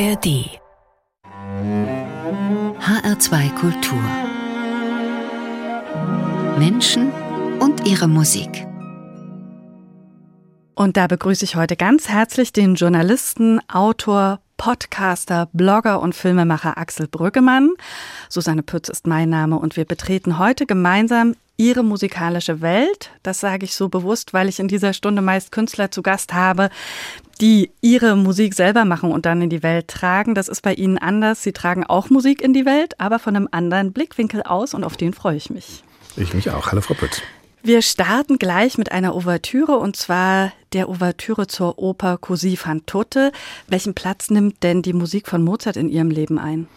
ARD HR2 Kultur Menschen und ihre Musik. Und da begrüße ich heute ganz herzlich den Journalisten, Autor, Podcaster, Blogger und Filmemacher Axel Brüggemann. Susanne Pütz ist mein Name und wir betreten heute gemeinsam ihre musikalische Welt. Das sage ich so bewusst, weil ich in dieser Stunde meist Künstler zu Gast habe, die ihre Musik selber machen und dann in die Welt tragen. Das ist bei Ihnen anders. Sie tragen auch Musik in die Welt, aber von einem anderen Blickwinkel aus und auf den freue ich mich. Ich mich auch. Hallo Frau Pütz. Wir starten gleich mit einer Ouvertüre und zwar der Ouvertüre zur Oper Così fan tutte. Welchen Platz nimmt denn die Musik von Mozart in Ihrem Leben ein?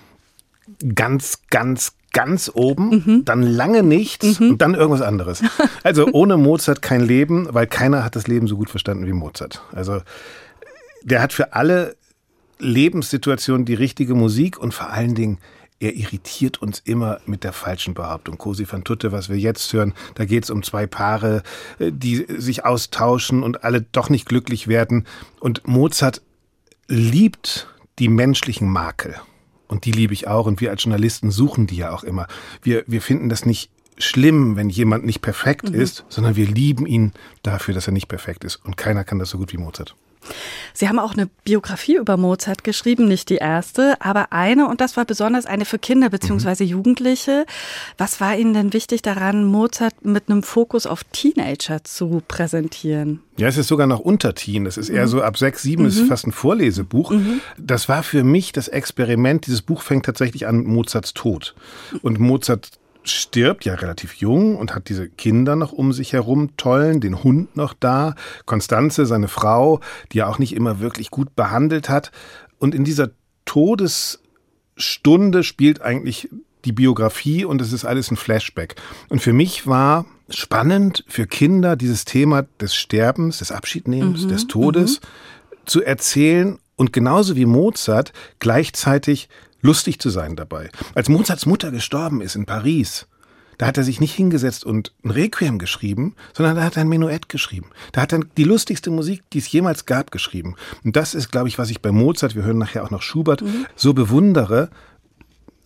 Ganz, ganz, ganz oben, mhm. dann lange nichts mhm. und dann irgendwas anderes. Also ohne Mozart kein Leben, weil keiner hat das Leben so gut verstanden wie Mozart. Also der hat für alle Lebenssituationen die richtige Musik und vor allen Dingen er irritiert uns immer mit der falschen Behauptung. Cosi van tutte, was wir jetzt hören, da geht es um zwei Paare, äh, die sich austauschen und alle doch nicht glücklich werden. Und Mozart liebt die menschlichen Makel. Und die liebe ich auch. Und wir als Journalisten suchen die ja auch immer. Wir, wir finden das nicht schlimm, wenn jemand nicht perfekt mhm. ist, sondern wir lieben ihn dafür, dass er nicht perfekt ist. Und keiner kann das so gut wie Mozart. Sie haben auch eine Biografie über Mozart geschrieben, nicht die erste, aber eine, und das war besonders eine für Kinder bzw. Mhm. Jugendliche. Was war Ihnen denn wichtig daran, Mozart mit einem Fokus auf Teenager zu präsentieren? Ja, es ist sogar noch unter Teen. Das ist eher mhm. so ab sechs, sieben, mhm. ist fast ein Vorlesebuch. Mhm. Das war für mich das Experiment. Dieses Buch fängt tatsächlich an Mozarts Tod. Und Mozart stirbt ja relativ jung und hat diese Kinder noch um sich herum tollen, den Hund noch da, Konstanze, seine Frau, die er auch nicht immer wirklich gut behandelt hat. Und in dieser Todesstunde spielt eigentlich die Biografie und es ist alles ein Flashback. Und für mich war spannend für Kinder dieses Thema des Sterbens, des Abschiednehmens, mhm, des Todes mhm. zu erzählen und genauso wie Mozart gleichzeitig lustig zu sein dabei. Als Mozarts Mutter gestorben ist in Paris, da hat er sich nicht hingesetzt und ein Requiem geschrieben, sondern da hat er ein Menuett geschrieben. Da hat er die lustigste Musik, die es jemals gab, geschrieben. Und das ist, glaube ich, was ich bei Mozart, wir hören nachher auch noch Schubert, mhm. so bewundere.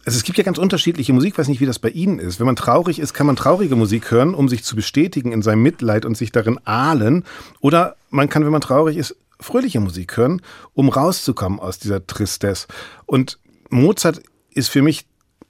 Also es gibt ja ganz unterschiedliche Musik, ich weiß nicht, wie das bei Ihnen ist. Wenn man traurig ist, kann man traurige Musik hören, um sich zu bestätigen in seinem Mitleid und sich darin ahlen. Oder man kann, wenn man traurig ist, fröhliche Musik hören, um rauszukommen aus dieser Tristesse. Und Mozart ist für mich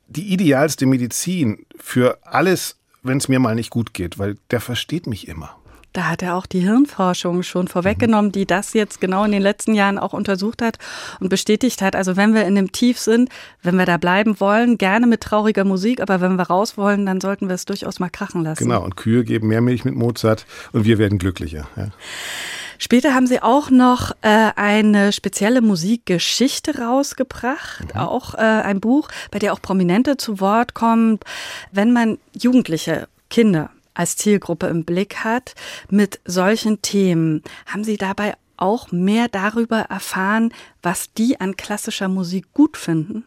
die idealste Medizin für alles, wenn es mir mal nicht gut geht, weil der versteht mich immer. Da hat er auch die Hirnforschung schon vorweggenommen, die das jetzt genau in den letzten Jahren auch untersucht hat und bestätigt hat. Also wenn wir in dem Tief sind, wenn wir da bleiben wollen, gerne mit trauriger Musik, aber wenn wir raus wollen, dann sollten wir es durchaus mal krachen lassen. Genau, und Kühe geben mehr Milch mit Mozart und wir werden glücklicher. Ja. Später haben Sie auch noch äh, eine spezielle Musikgeschichte rausgebracht, mhm. auch äh, ein Buch, bei der auch Prominente zu Wort kommen. Wenn man Jugendliche, Kinder als Zielgruppe im Blick hat mit solchen Themen, haben Sie dabei auch mehr darüber erfahren, was die an klassischer Musik gut finden?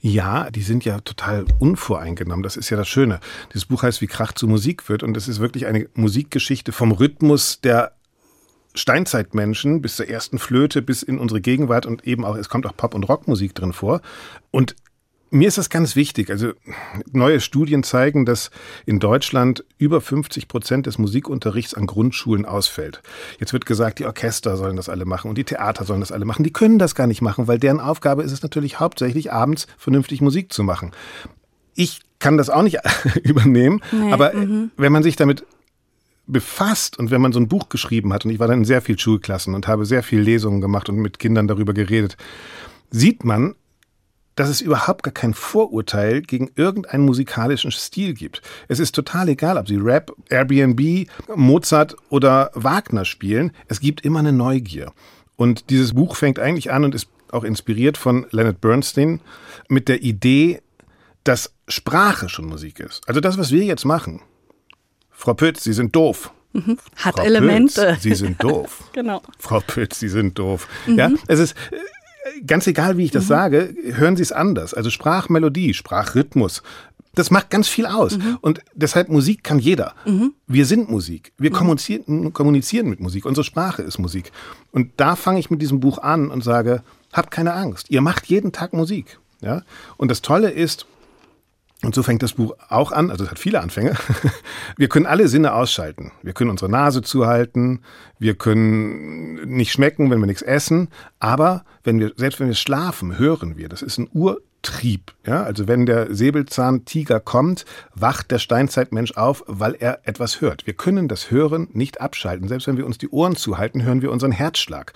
Ja, die sind ja total unvoreingenommen. Das ist ja das Schöne. Dieses Buch heißt Wie Krach zu Musik wird und es ist wirklich eine Musikgeschichte vom Rhythmus der Steinzeitmenschen bis zur ersten Flöte bis in unsere Gegenwart und eben auch, es kommt auch Pop- und Rockmusik drin vor. Und mir ist das ganz wichtig. Also neue Studien zeigen, dass in Deutschland über 50 Prozent des Musikunterrichts an Grundschulen ausfällt. Jetzt wird gesagt, die Orchester sollen das alle machen und die Theater sollen das alle machen. Die können das gar nicht machen, weil deren Aufgabe ist es natürlich hauptsächlich abends vernünftig Musik zu machen. Ich kann das auch nicht übernehmen, nee, aber -hmm. wenn man sich damit befasst und wenn man so ein Buch geschrieben hat, und ich war dann in sehr vielen Schulklassen und habe sehr viele Lesungen gemacht und mit Kindern darüber geredet, sieht man, dass es überhaupt gar kein Vorurteil gegen irgendeinen musikalischen Stil gibt. Es ist total egal, ob sie Rap, Airbnb, Mozart oder Wagner spielen. Es gibt immer eine Neugier. Und dieses Buch fängt eigentlich an und ist auch inspiriert von Leonard Bernstein mit der Idee, dass Sprache schon Musik ist. Also das, was wir jetzt machen, Frau Pütz, Sie sind doof. Mhm. Hat Frau Elemente. Pütz, Sie sind doof. genau. Frau Pütz, Sie sind doof. Mhm. Ja, es ist äh, ganz egal, wie ich das mhm. sage, hören Sie es anders. Also Sprachmelodie, Sprachrhythmus, Das macht ganz viel aus. Mhm. Und deshalb Musik kann jeder. Mhm. Wir sind Musik. Wir mhm. kommunizieren, kommunizieren mit Musik. Unsere Sprache ist Musik. Und da fange ich mit diesem Buch an und sage, habt keine Angst. Ihr macht jeden Tag Musik. Ja? Und das Tolle ist, und so fängt das Buch auch an, also es hat viele Anfänge. Wir können alle Sinne ausschalten. Wir können unsere Nase zuhalten, wir können nicht schmecken, wenn wir nichts essen, aber wenn wir, selbst wenn wir schlafen, hören wir. Das ist ein Urtrieb. Ja? Also wenn der Säbelzahntiger kommt, wacht der Steinzeitmensch auf, weil er etwas hört. Wir können das Hören nicht abschalten. Selbst wenn wir uns die Ohren zuhalten, hören wir unseren Herzschlag.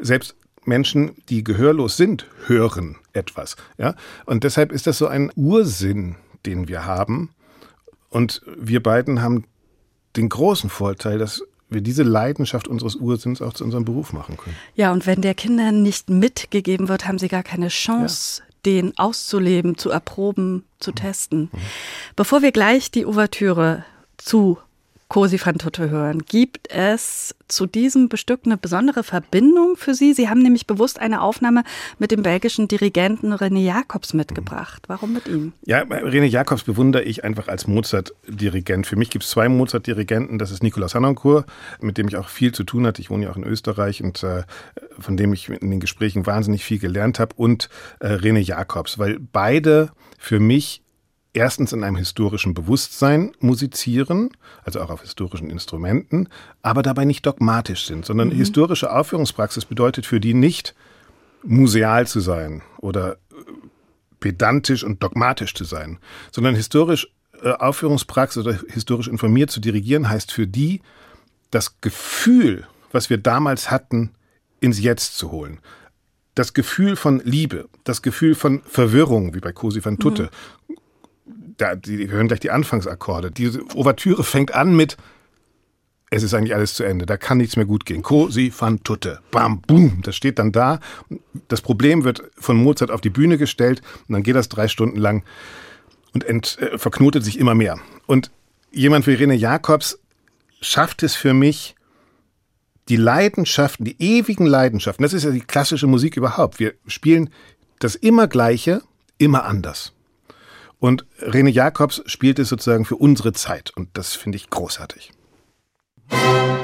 Selbst Menschen, die gehörlos sind, hören etwas. Ja? Und deshalb ist das so ein Ursinn, den wir haben. Und wir beiden haben den großen Vorteil, dass wir diese Leidenschaft unseres Ursinns auch zu unserem Beruf machen können. Ja, und wenn der Kindern nicht mitgegeben wird, haben sie gar keine Chance, ja. den auszuleben, zu erproben, zu testen. Mhm. Bevor wir gleich die Ouvertüre zu Cosi van Tutte hören. Gibt es zu diesem Bestück eine besondere Verbindung für Sie? Sie haben nämlich bewusst eine Aufnahme mit dem belgischen Dirigenten René Jacobs mitgebracht. Warum mit ihm? Ja, René Jacobs bewundere ich einfach als Mozart-Dirigent. Für mich gibt es zwei Mozart-Dirigenten. Das ist Nicolas Hanoncourt, mit dem ich auch viel zu tun hatte. Ich wohne ja auch in Österreich und äh, von dem ich in den Gesprächen wahnsinnig viel gelernt habe. Und äh, René Jacobs, weil beide für mich erstens in einem historischen Bewusstsein musizieren, also auch auf historischen Instrumenten, aber dabei nicht dogmatisch sind, sondern mhm. historische Aufführungspraxis bedeutet für die nicht museal zu sein oder äh, pedantisch und dogmatisch zu sein, sondern historisch äh, Aufführungspraxis oder historisch informiert zu dirigieren heißt für die das Gefühl, was wir damals hatten, ins Jetzt zu holen. Das Gefühl von Liebe, das Gefühl von Verwirrung, wie bei Cosi van Tutte, mhm da, die hören gleich die Anfangsakkorde. Diese Ouvertüre fängt an mit es ist eigentlich alles zu Ende, da kann nichts mehr gut gehen. Cosi fan tutte. Bam, boom. Das steht dann da. Das Problem wird von Mozart auf die Bühne gestellt und dann geht das drei Stunden lang und ent, äh, verknotet sich immer mehr. Und jemand wie René Jacobs schafft es für mich, die Leidenschaften, die ewigen Leidenschaften, das ist ja die klassische Musik überhaupt. Wir spielen das immer Gleiche, immer anders. Und Rene Jacobs spielt es sozusagen für unsere Zeit. Und das finde ich großartig. das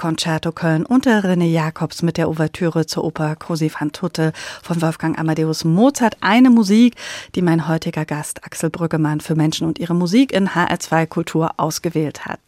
Concerto Köln unter René Jacobs mit der Ouvertüre zur Oper Così fan tutte von Wolfgang Amadeus Mozart. Eine Musik, die mein heutiger Gast Axel Brüggemann für Menschen und ihre Musik in HR2 Kultur ausgewählt hat.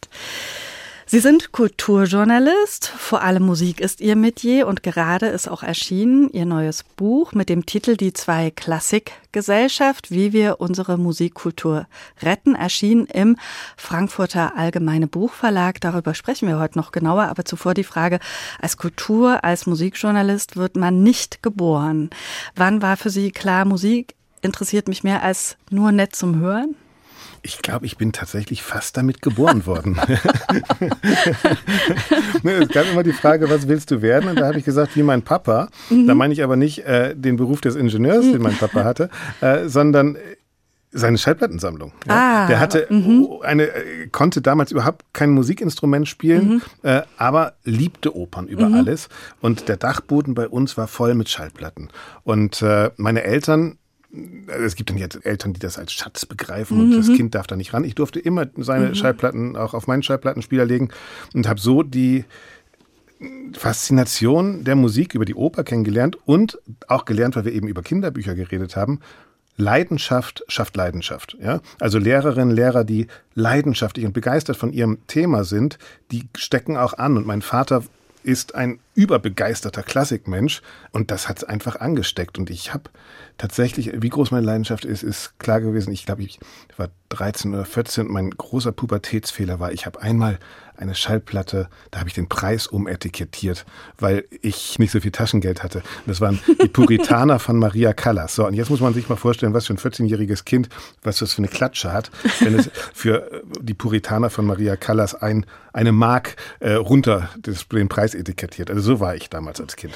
Sie sind Kulturjournalist, vor allem Musik ist Ihr Metier und gerade ist auch erschienen Ihr neues Buch mit dem Titel Die zwei Klassikgesellschaft, wie wir unsere Musikkultur retten, erschienen im Frankfurter Allgemeine Buchverlag. Darüber sprechen wir heute noch genauer, aber zuvor die Frage, als Kultur, als Musikjournalist wird man nicht geboren. Wann war für Sie klar, Musik interessiert mich mehr als nur nett zum Hören? Ich glaube, ich bin tatsächlich fast damit geboren worden. es gab immer die Frage, was willst du werden? Und da habe ich gesagt, wie mein Papa. Mhm. Da meine ich aber nicht äh, den Beruf des Ingenieurs, den mein Papa hatte, äh, sondern seine Schallplattensammlung. Ja. Ah, der hatte mhm. eine, äh, konnte damals überhaupt kein Musikinstrument spielen, mhm. äh, aber liebte Opern über mhm. alles. Und der Dachboden bei uns war voll mit Schallplatten. Und äh, meine Eltern also es gibt dann jetzt Eltern, die das als Schatz begreifen und mhm. das Kind darf da nicht ran. Ich durfte immer seine mhm. Schallplatten auch auf meinen Schallplattenspieler legen und habe so die Faszination der Musik über die Oper kennengelernt und auch gelernt, weil wir eben über Kinderbücher geredet haben. Leidenschaft schafft Leidenschaft. Ja? Also Lehrerinnen, Lehrer, die leidenschaftlich und begeistert von ihrem Thema sind, die stecken auch an. Und mein Vater ist ein überbegeisterter Klassikmensch und das hat es einfach angesteckt. Und ich habe tatsächlich, wie groß meine Leidenschaft ist, ist klar gewesen. Ich glaube, ich war 13 oder 14 und mein großer Pubertätsfehler war, ich habe einmal eine Schallplatte, da habe ich den Preis umetikettiert, weil ich nicht so viel Taschengeld hatte. Das waren die Puritaner von Maria Callas. So, und jetzt muss man sich mal vorstellen, was für ein 14-jähriges Kind, was das für eine Klatsche hat, wenn es für die Puritaner von Maria Callas ein, eine Mark äh, runter des, den Preis etikettiert. Also so war ich damals als Kind.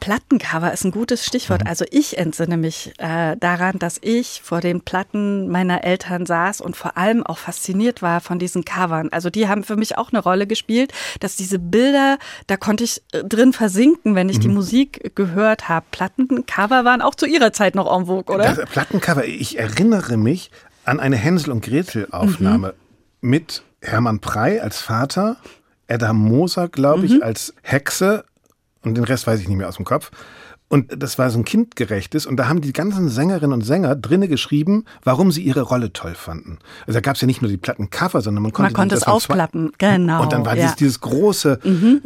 Plattencover ist ein gutes Stichwort. Mhm. Also ich entsinne mich äh, daran, dass ich vor den Platten meiner Eltern saß und vor allem auch fasziniert war von diesen Covern. Also die haben für mich auch eine Rolle gespielt, dass diese Bilder, da konnte ich äh, drin versinken, wenn ich mhm. die Musik gehört habe. Plattencover waren auch zu ihrer Zeit noch en vogue, oder? Das Plattencover, ich erinnere mich an eine Hänsel und Gretel Aufnahme mhm. mit Hermann Prey als Vater, Edda Moser, glaube ich, mhm. als Hexe und den Rest weiß ich nicht mehr aus dem Kopf. Und das war so ein kindgerechtes. Und da haben die ganzen Sängerinnen und Sänger drinnen geschrieben, warum sie ihre Rolle toll fanden. Also da gab es ja nicht nur die Plattencover, sondern man konnte, man konnte es aufklappen. Genau. Und dann war ja. dieses, dieses große, mhm.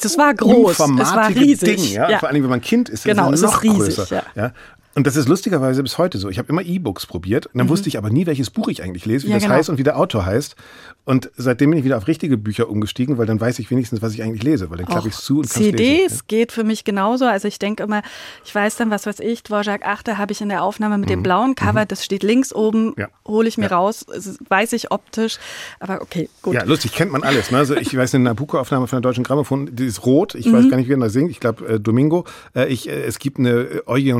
das war groß, es war riesig. Ding, ja? ja. Vor allem, wenn man Kind ist, genau, ist es noch riesig, größer. Ja. Und das ist lustigerweise bis heute so. Ich habe immer E-Books probiert. Und dann mhm. wusste ich aber nie, welches Buch ich eigentlich lese, wie ja, das genau. heißt und wie der Autor heißt. Und seitdem bin ich wieder auf richtige Bücher umgestiegen, weil dann weiß ich wenigstens, was ich eigentlich lese, weil dann klappe ich es zu und CDs lesen. geht für mich genauso. Also ich denke immer, ich weiß dann, was weiß ich, Dvorak 8 habe ich in der Aufnahme mit mhm. dem blauen Cover, mhm. das steht links oben, ja. hole ich mir ja. raus, weiß ich optisch. Aber okay, gut. Ja, lustig, kennt man alles. Ne? Also ich weiß, eine Nabucco-Aufnahme von der Deutschen Grammophon, die ist rot. Ich weiß mhm. gar nicht, wer da singt. Ich glaube, äh, Domingo. Äh, ich, äh, es gibt eine Oye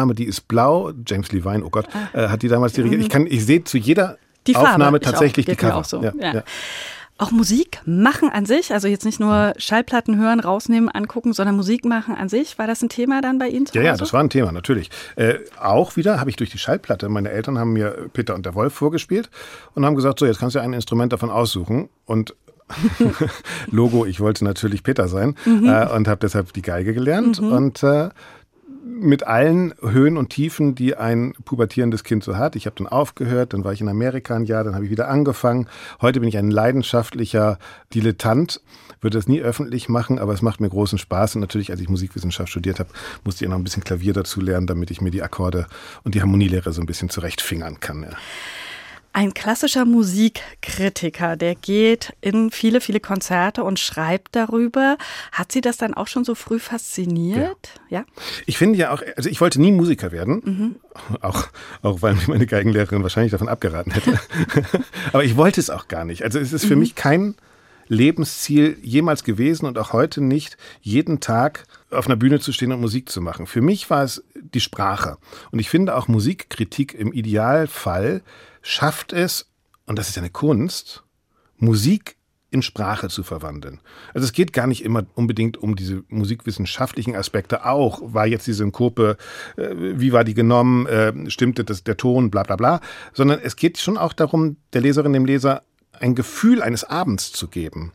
Onegin-Aufnahme, die ist blau James Levine, oh Gott, ah. äh, hat die damals dirigiert. Ich kann, ich sehe zu jeder die Aufnahme tatsächlich die Cover. Auch, so. ja, ja. Ja. auch Musik machen an sich, also jetzt nicht nur Schallplatten hören, rausnehmen, angucken, sondern Musik machen an sich. War das ein Thema dann bei Ihnen zu Ja, ja, das war ein Thema, natürlich. Äh, auch wieder habe ich durch die Schallplatte, meine Eltern haben mir Peter und der Wolf vorgespielt und haben gesagt, so, jetzt kannst du ein Instrument davon aussuchen. Und Logo, ich wollte natürlich Peter sein mhm. äh, und habe deshalb die Geige gelernt mhm. und äh, mit allen Höhen und Tiefen, die ein pubertierendes Kind so hat. Ich habe dann aufgehört, dann war ich in Amerika ein Jahr, dann habe ich wieder angefangen. Heute bin ich ein leidenschaftlicher Dilettant, würde das nie öffentlich machen, aber es macht mir großen Spaß. Und natürlich, als ich Musikwissenschaft studiert habe, musste ich noch ein bisschen Klavier dazu lernen, damit ich mir die Akkorde und die Harmonielehre so ein bisschen zurechtfingern kann. Ja. Ein klassischer Musikkritiker, der geht in viele, viele Konzerte und schreibt darüber. Hat Sie das dann auch schon so früh fasziniert? Ja. ja? Ich finde ja auch, also ich wollte nie Musiker werden, mhm. auch, auch weil mir meine Geigenlehrerin wahrscheinlich davon abgeraten hätte. Aber ich wollte es auch gar nicht. Also es ist für mhm. mich kein Lebensziel jemals gewesen und auch heute nicht, jeden Tag auf einer Bühne zu stehen und Musik zu machen. Für mich war es die Sprache. Und ich finde auch Musikkritik im Idealfall schafft es, und das ist eine Kunst, Musik in Sprache zu verwandeln. Also es geht gar nicht immer unbedingt um diese musikwissenschaftlichen Aspekte auch. War jetzt die Synkope, äh, wie war die genommen, äh, stimmte das, der Ton, bla bla bla, sondern es geht schon auch darum, der Leserin, dem Leser ein Gefühl eines Abends zu geben.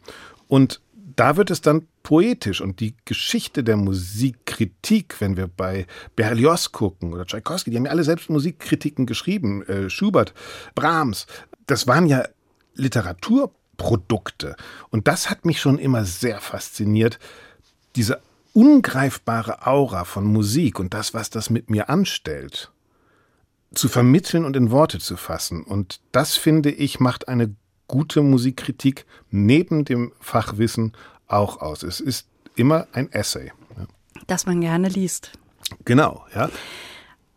Und da wird es dann poetisch und die Geschichte der Musikkritik, wenn wir bei Berlioz gucken oder Tchaikovsky, die haben ja alle selbst Musikkritiken geschrieben, äh, Schubert, Brahms, das waren ja Literaturprodukte und das hat mich schon immer sehr fasziniert, diese ungreifbare Aura von Musik und das, was das mit mir anstellt, zu vermitteln und in Worte zu fassen. Und das, finde ich, macht eine gute Musikkritik neben dem Fachwissen auch aus. Es ist immer ein Essay. Ja. Das man gerne liest. Genau, ja.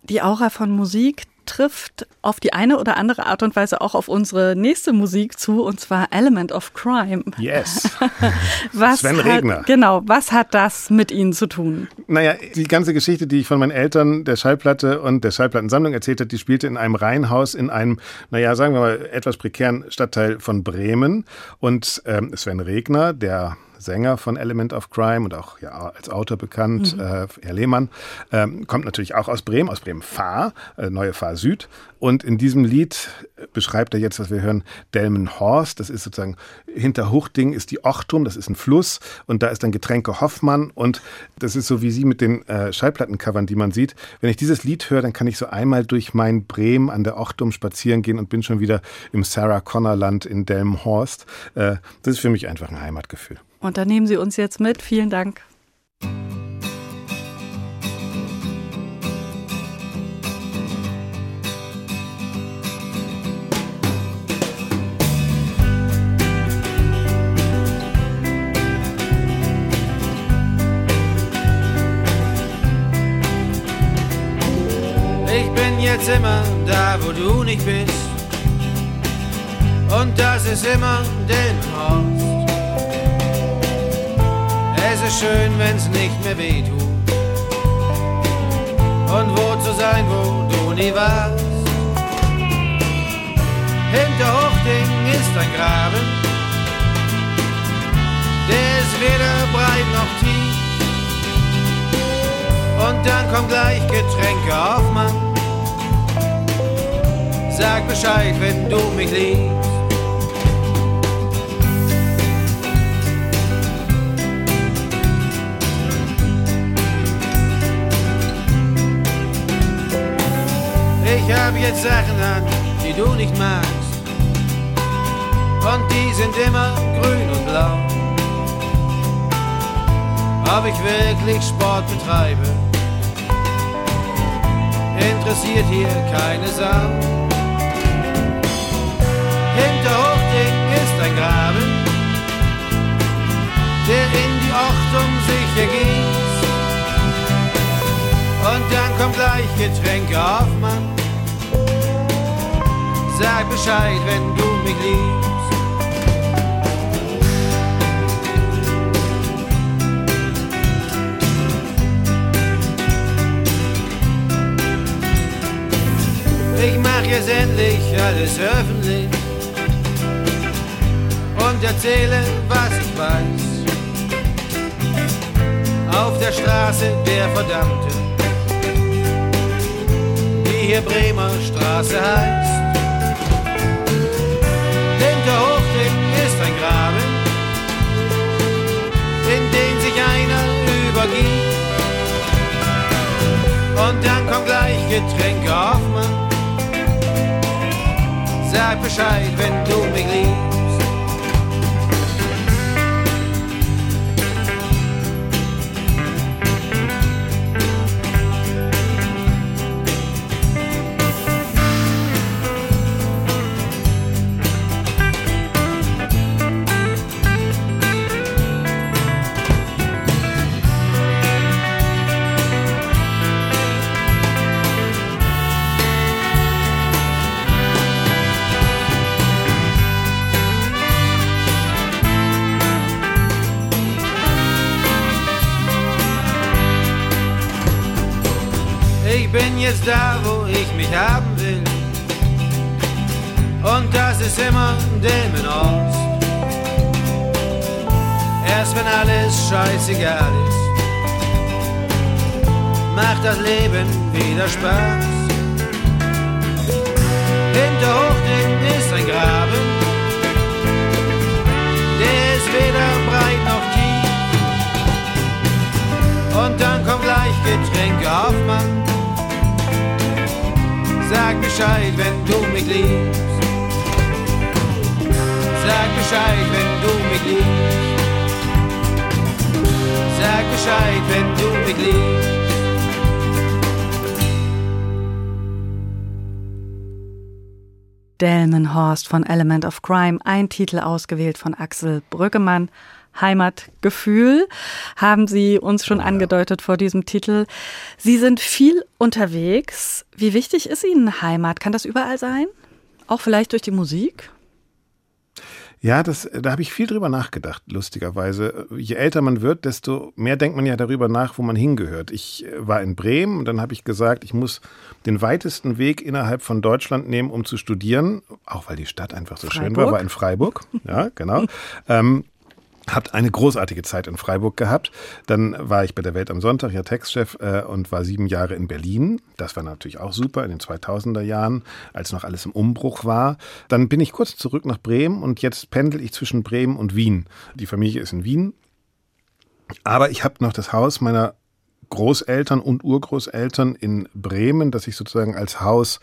Die Aura von Musik trifft auf die eine oder andere Art und Weise auch auf unsere nächste Musik zu, und zwar Element of Crime. Yes. was Sven hat, Regner. Genau, was hat das mit Ihnen zu tun? Naja, die ganze Geschichte, die ich von meinen Eltern der Schallplatte und der Schallplattensammlung erzählt habe, die spielte in einem Reihenhaus in einem, naja, sagen wir mal, etwas prekären Stadtteil von Bremen. Und ähm, Sven Regner, der Sänger von Element of Crime und auch ja, als Autor bekannt, mhm. äh, Herr Lehmann, ähm, kommt natürlich auch aus Bremen, aus Bremen-Fahr, äh, Neue Fahr Süd. Und in diesem Lied beschreibt er jetzt, was wir hören, Delmenhorst. Das ist sozusagen hinter Huchting ist die Ochtum, das ist ein Fluss und da ist dann Getränke Hoffmann und das ist so wie sie mit den äh, Schallplattencovern, die man sieht. Wenn ich dieses Lied höre, dann kann ich so einmal durch mein Bremen an der Ochtum spazieren gehen und bin schon wieder im Sarah Connor Land in Delmenhorst. Äh, das ist für mich einfach ein Heimatgefühl. Und da nehmen Sie uns jetzt mit. Vielen Dank. Ich bin jetzt immer da, wo du nicht bist. Und das ist immer Delmenhorst. Es schön, wenn's nicht mehr weh tut. Und wo zu sein, wo du nie warst. Hinter Hochding ist ein Graben. Der ist weder breit noch tief. Und dann kommt gleich Getränke auf, Mann. Sag Bescheid, wenn du mich liebst. Ich hab jetzt Sachen an, die du nicht magst. Und die sind immer grün und blau. Ob ich wirklich Sport betreibe, interessiert hier keine Sau. Hinter Hochding ist ein Graben, der in die Ochtung sich ergießt. Und dann kommt gleich Getränke auf, Mann. Sag Bescheid, wenn du mich liebst. Ich mach jetzt endlich alles öffentlich und erzähle, was ich weiß. Auf der Straße der Verdammte, die hier Bremer Straße heißt. Übergibt. Und dann kommt gleich Getränke auf, Mann. Sag Bescheid, wenn du mich liebst. Getränke Hoffmann. Sag Bescheid, wenn du mich liebst. Sag Bescheid, wenn du mich liebst. Sag Bescheid, wenn du mich liebst. Delmenhorst von Element of Crime, ein Titel ausgewählt von Axel Brüggemann. Heimatgefühl haben Sie uns schon angedeutet vor diesem Titel. Sie sind viel unterwegs. Wie wichtig ist Ihnen Heimat? Kann das überall sein? Auch vielleicht durch die Musik? Ja, das, da habe ich viel drüber nachgedacht, lustigerweise. Je älter man wird, desto mehr denkt man ja darüber nach, wo man hingehört. Ich äh, war in Bremen und dann habe ich gesagt, ich muss den weitesten Weg innerhalb von Deutschland nehmen, um zu studieren, auch weil die Stadt einfach so Freiburg. schön war, war in Freiburg. Ja, genau. ähm, hat eine großartige Zeit in Freiburg gehabt. Dann war ich bei der Welt am Sonntag ja Textchef äh, und war sieben Jahre in Berlin. Das war natürlich auch super in den 2000er Jahren, als noch alles im Umbruch war. Dann bin ich kurz zurück nach Bremen und jetzt pendel ich zwischen Bremen und Wien. Die Familie ist in Wien. Aber ich habe noch das Haus meiner Großeltern und Urgroßeltern in Bremen, das ich sozusagen als Haus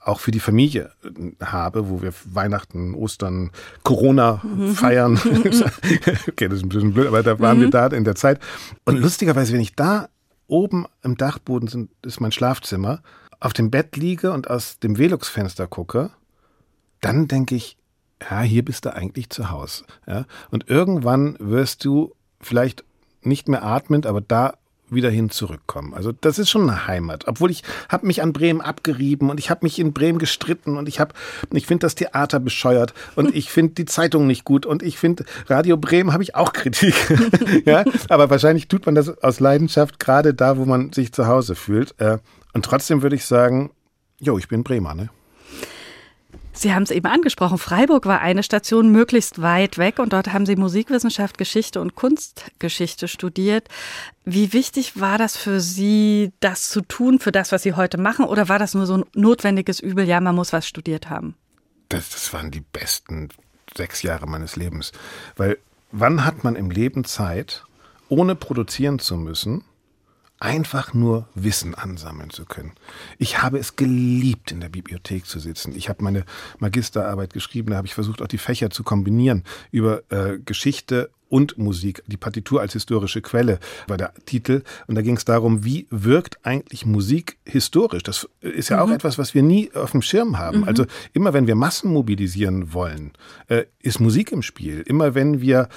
auch für die Familie äh, habe, wo wir Weihnachten, Ostern, Corona mhm. feiern. okay, das ist ein bisschen blöd, aber da waren mhm. wir da in der Zeit. Und lustigerweise, wenn ich da oben im Dachboden sind, ist mein Schlafzimmer, auf dem Bett liege und aus dem Velux-Fenster gucke, dann denke ich, ja, hier bist du eigentlich zu Hause. Ja? Und irgendwann wirst du vielleicht nicht mehr atmend, aber da wieder hin zurückkommen. Also das ist schon eine Heimat. Obwohl ich habe mich an Bremen abgerieben und ich habe mich in Bremen gestritten und ich habe, ich finde das Theater bescheuert und ich finde die Zeitung nicht gut und ich finde Radio Bremen habe ich auch Kritik. ja, aber wahrscheinlich tut man das aus Leidenschaft gerade da, wo man sich zu Hause fühlt. Äh, und trotzdem würde ich sagen, jo, ich bin Bremer, ne? Sie haben es eben angesprochen, Freiburg war eine Station möglichst weit weg und dort haben Sie Musikwissenschaft, Geschichte und Kunstgeschichte studiert. Wie wichtig war das für Sie, das zu tun, für das, was Sie heute machen, oder war das nur so ein notwendiges Übel, ja, man muss was studiert haben? Das, das waren die besten sechs Jahre meines Lebens. Weil wann hat man im Leben Zeit, ohne produzieren zu müssen, einfach nur Wissen ansammeln zu können. Ich habe es geliebt, in der Bibliothek zu sitzen. Ich habe meine Magisterarbeit geschrieben, da habe ich versucht, auch die Fächer zu kombinieren über äh, Geschichte und Musik. Die Partitur als historische Quelle war der Titel. Und da ging es darum, wie wirkt eigentlich Musik historisch? Das ist ja mhm. auch etwas, was wir nie auf dem Schirm haben. Mhm. Also immer wenn wir Massen mobilisieren wollen, äh, ist Musik im Spiel. Immer wenn wir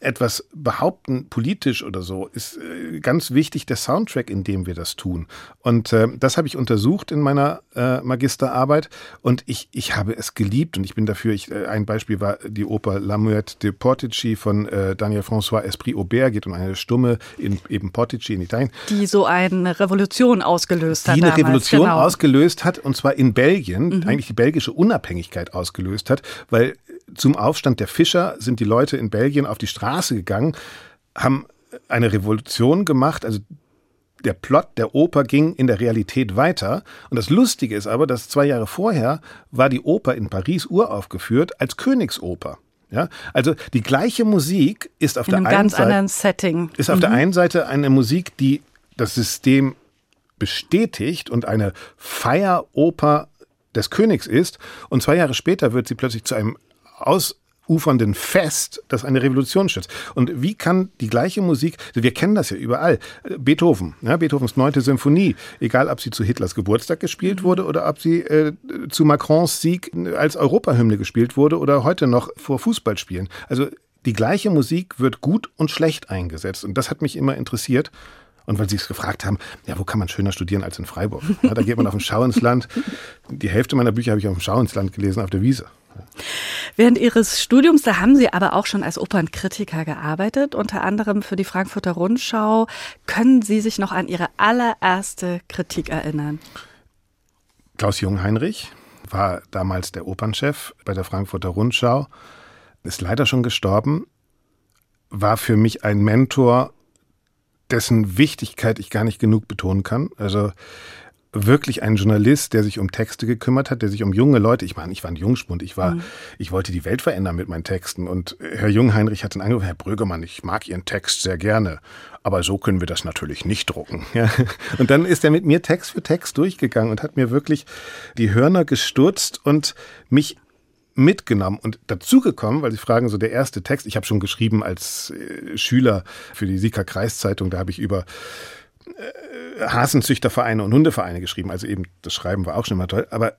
etwas behaupten, politisch oder so, ist äh, ganz wichtig der Soundtrack, in dem wir das tun. Und äh, das habe ich untersucht in meiner äh, Magisterarbeit und ich, ich habe es geliebt und ich bin dafür, ich, äh, ein Beispiel war die Oper La Muette de Portici von äh, Daniel François Esprit Aubert, geht um eine Stumme in eben Portici in Italien. Die so eine Revolution ausgelöst hat. Die eine damals, Revolution genau. ausgelöst hat und zwar in Belgien, mhm. eigentlich die belgische Unabhängigkeit ausgelöst hat, weil zum Aufstand der Fischer sind die Leute in Belgien auf die Straße gegangen, haben eine Revolution gemacht, also der Plot der Oper ging in der Realität weiter. Und das Lustige ist aber, dass zwei Jahre vorher war die Oper in Paris uraufgeführt als Königsoper. Ja, also die gleiche Musik ist auf in der einem einen ganz Seite anderen Setting. ist auf mhm. der einen Seite eine Musik, die das System bestätigt und eine Feieroper des Königs ist. Und zwei Jahre später wird sie plötzlich zu einem ausufernden Fest, das eine Revolution stützt. Und wie kann die gleiche Musik, wir kennen das ja überall, Beethoven, ja, Beethovens neunte Symphonie, egal ob sie zu Hitlers Geburtstag gespielt mhm. wurde oder ob sie äh, zu Macrons Sieg als Europahymne gespielt wurde oder heute noch vor Fußballspielen. Also die gleiche Musik wird gut und schlecht eingesetzt. Und das hat mich immer interessiert. Und weil Sie es gefragt haben, ja, wo kann man schöner studieren als in Freiburg? Ja, da geht man auf dem Schau ins Land. Die Hälfte meiner Bücher habe ich auf dem Schau ins Land gelesen, auf der Wiese. Während Ihres Studiums, da haben Sie aber auch schon als Opernkritiker gearbeitet, unter anderem für die Frankfurter Rundschau. Können Sie sich noch an Ihre allererste Kritik erinnern? Klaus Jungheinrich war damals der Opernchef bei der Frankfurter Rundschau, ist leider schon gestorben, war für mich ein Mentor, dessen Wichtigkeit ich gar nicht genug betonen kann. Also wirklich ein Journalist, der sich um Texte gekümmert hat, der sich um junge Leute, ich meine, ich war ein Jungspund, ich war, mhm. ich wollte die Welt verändern mit meinen Texten und Herr Jungheinrich hat dann angerufen, Herr Brüggemann, ich mag Ihren Text sehr gerne, aber so können wir das natürlich nicht drucken. Ja. Und dann ist er mit mir Text für Text durchgegangen und hat mir wirklich die Hörner gestutzt und mich mitgenommen und dazugekommen, weil Sie fragen, so der erste Text, ich habe schon geschrieben als äh, Schüler für die Sieger Kreiszeitung, da habe ich über äh, Hasenzüchtervereine und Hundevereine geschrieben. Also eben, das Schreiben war auch schon mal toll. Aber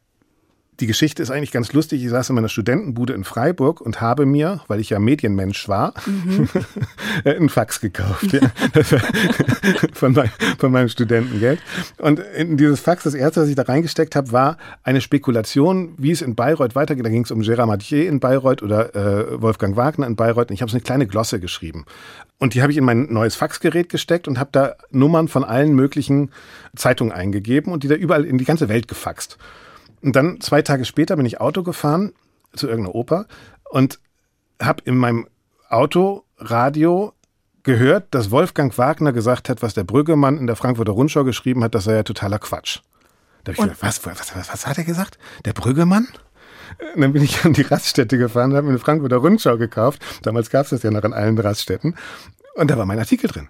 die Geschichte ist eigentlich ganz lustig. Ich saß in meiner Studentenbude in Freiburg und habe mir, weil ich ja Medienmensch war, mhm. einen Fax gekauft. Ja. von, mein, von, meinem Studentengeld. Und in dieses Fax, das erste, was ich da reingesteckt habe, war eine Spekulation, wie es in Bayreuth weitergeht. Da ging es um Gérard Mathieu in Bayreuth oder äh, Wolfgang Wagner in Bayreuth. Und ich habe so eine kleine Glosse geschrieben. Und die habe ich in mein neues Faxgerät gesteckt und habe da Nummern von allen möglichen Zeitungen eingegeben und die da überall in die ganze Welt gefaxt. Und dann zwei Tage später bin ich Auto gefahren zu irgendeiner Oper und habe in meinem Autoradio gehört, dass Wolfgang Wagner gesagt hat, was der Brüggemann in der Frankfurter Rundschau geschrieben hat, das sei ja totaler Quatsch. Da habe ich gedacht, was, was, was, was hat er gesagt? Der Brüggemann? Und dann bin ich an die Raststätte gefahren und habe mir eine Frankfurter Rundschau gekauft. Damals gab es das ja noch in allen Raststätten. Und da war mein Artikel drin.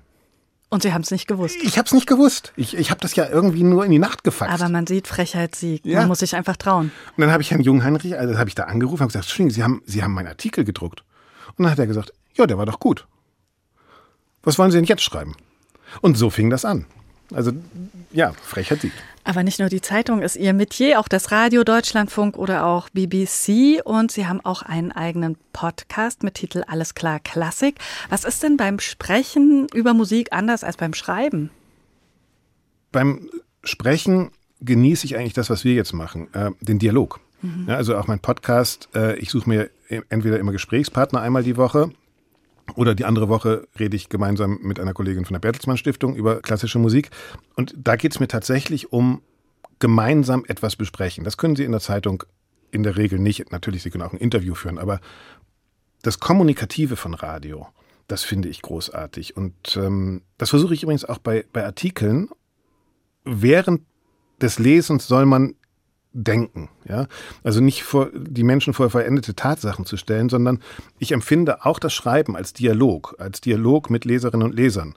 Und Sie haben es nicht gewusst. Ich habe es nicht gewusst. Ich, ich habe das ja irgendwie nur in die Nacht gefaxt. Aber man sieht, Frechheit siegt. Ja. Man muss sich einfach trauen. Und dann habe ich Herrn Jungheinrich, also habe ich da angerufen und gesagt, Entschuldigung, Sie haben, Sie haben meinen Artikel gedruckt. Und dann hat er gesagt, ja, der war doch gut. Was wollen Sie denn jetzt schreiben? Und so fing das an. Also ja, Frechheit siegt. Aber nicht nur die Zeitung ist Ihr Metier, auch das Radio, Deutschlandfunk oder auch BBC. Und Sie haben auch einen eigenen Podcast mit Titel Alles klar Klassik. Was ist denn beim Sprechen über Musik anders als beim Schreiben? Beim Sprechen genieße ich eigentlich das, was wir jetzt machen, äh, den Dialog. Mhm. Ja, also auch mein Podcast, äh, ich suche mir entweder immer Gesprächspartner einmal die Woche, oder die andere Woche rede ich gemeinsam mit einer Kollegin von der Bertelsmann Stiftung über klassische Musik. Und da geht es mir tatsächlich um gemeinsam etwas besprechen. Das können Sie in der Zeitung in der Regel nicht. Natürlich, Sie können auch ein Interview führen, aber das Kommunikative von Radio, das finde ich großartig. Und ähm, das versuche ich übrigens auch bei, bei Artikeln. Während des Lesens soll man denken. Ja? Also nicht vor, die Menschen vor verendete Tatsachen zu stellen, sondern ich empfinde auch das Schreiben als Dialog, als Dialog mit Leserinnen und Lesern.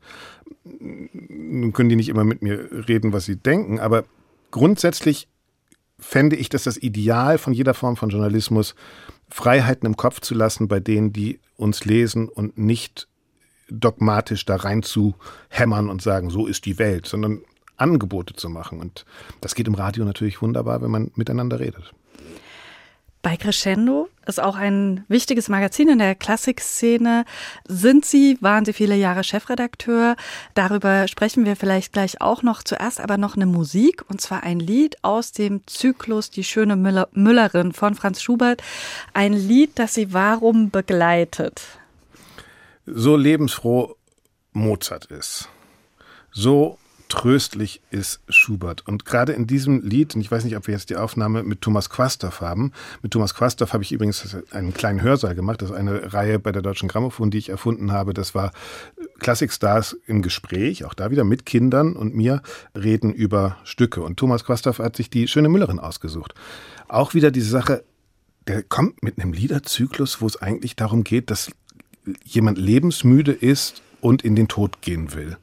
Nun können die nicht immer mit mir reden, was sie denken, aber grundsätzlich fände ich das das Ideal von jeder Form von Journalismus, Freiheiten im Kopf zu lassen bei denen, die uns lesen und nicht dogmatisch da rein zu hämmern und sagen, so ist die Welt, sondern Angebote zu machen. Und das geht im Radio natürlich wunderbar, wenn man miteinander redet. Bei Crescendo ist auch ein wichtiges Magazin in der Klassikszene. Sind Sie, waren Sie viele Jahre Chefredakteur? Darüber sprechen wir vielleicht gleich auch noch. Zuerst aber noch eine Musik, und zwar ein Lied aus dem Zyklus Die schöne Müller Müllerin von Franz Schubert. Ein Lied, das Sie warum begleitet? So lebensfroh Mozart ist, so tröstlich ist Schubert. Und gerade in diesem Lied, und ich weiß nicht, ob wir jetzt die Aufnahme mit Thomas Quastoff haben. Mit Thomas Quastoff habe ich übrigens einen kleinen Hörsaal gemacht. Das ist eine Reihe bei der Deutschen Grammophon, die ich erfunden habe. Das war Klassikstars im Gespräch, auch da wieder mit Kindern und mir, reden über Stücke. Und Thomas Quastoff hat sich die schöne Müllerin ausgesucht. Auch wieder diese Sache, der kommt mit einem Liederzyklus, wo es eigentlich darum geht, dass jemand lebensmüde ist und in den Tod gehen will.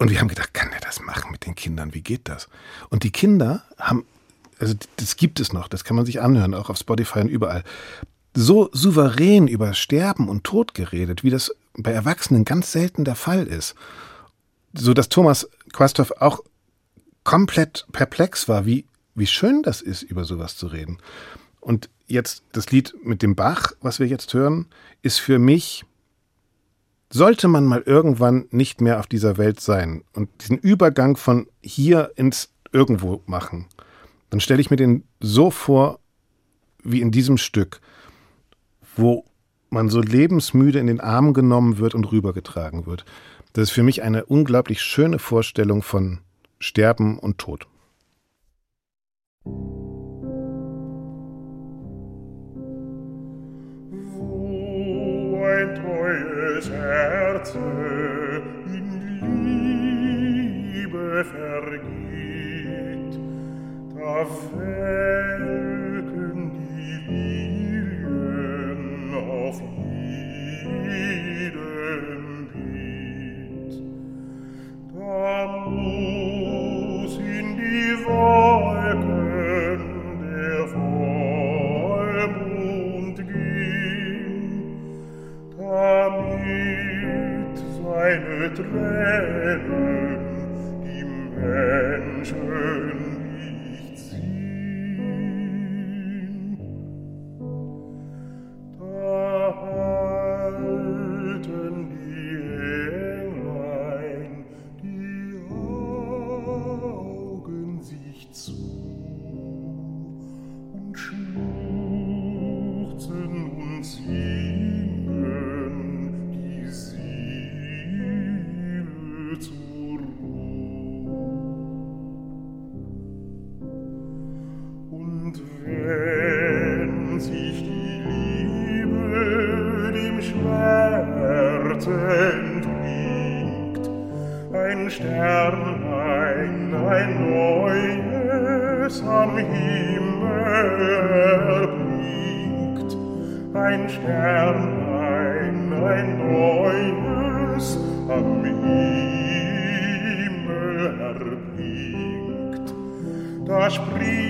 Und wir haben gedacht, kann der das machen mit den Kindern? Wie geht das? Und die Kinder haben, also das gibt es noch, das kann man sich anhören, auch auf Spotify und überall, so souverän über Sterben und Tod geredet, wie das bei Erwachsenen ganz selten der Fall ist. So dass Thomas Quastoff auch komplett perplex war, wie, wie schön das ist, über sowas zu reden. Und jetzt das Lied mit dem Bach, was wir jetzt hören, ist für mich sollte man mal irgendwann nicht mehr auf dieser Welt sein und diesen Übergang von hier ins Irgendwo machen, dann stelle ich mir den so vor wie in diesem Stück, wo man so lebensmüde in den Arm genommen wird und rübergetragen wird. Das ist für mich eine unglaublich schöne Vorstellung von Sterben und Tod. des Herze in Liebe vergeht, da welken die Lilien auf jedem Beet. Da muss in die Wolke meine Tränen die Menschen nicht sehen. Da Sternlein ein neues am Himmel blinkt. Ein Sternlein ein neues am Himmel erblinkt. Da springt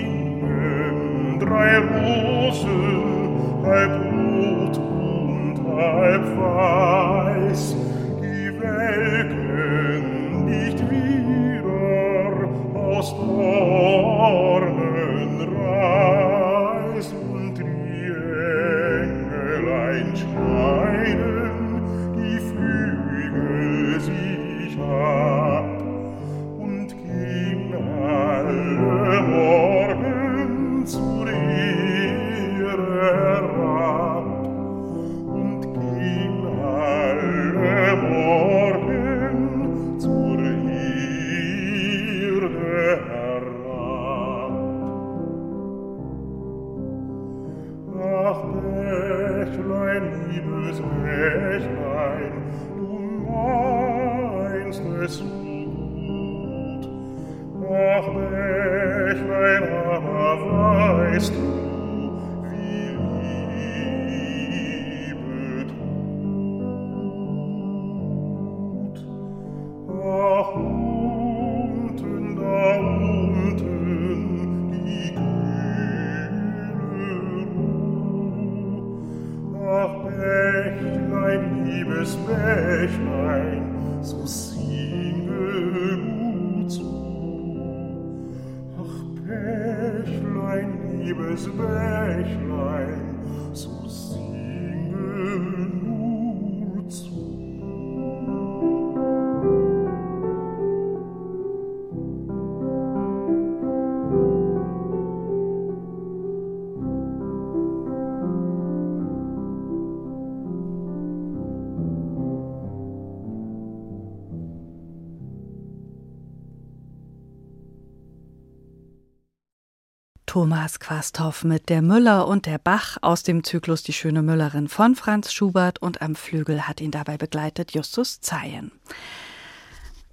Thomas Quasthoff mit der Müller und der Bach aus dem Zyklus Die schöne Müllerin von Franz Schubert und am Flügel hat ihn dabei begleitet Justus Zeyen.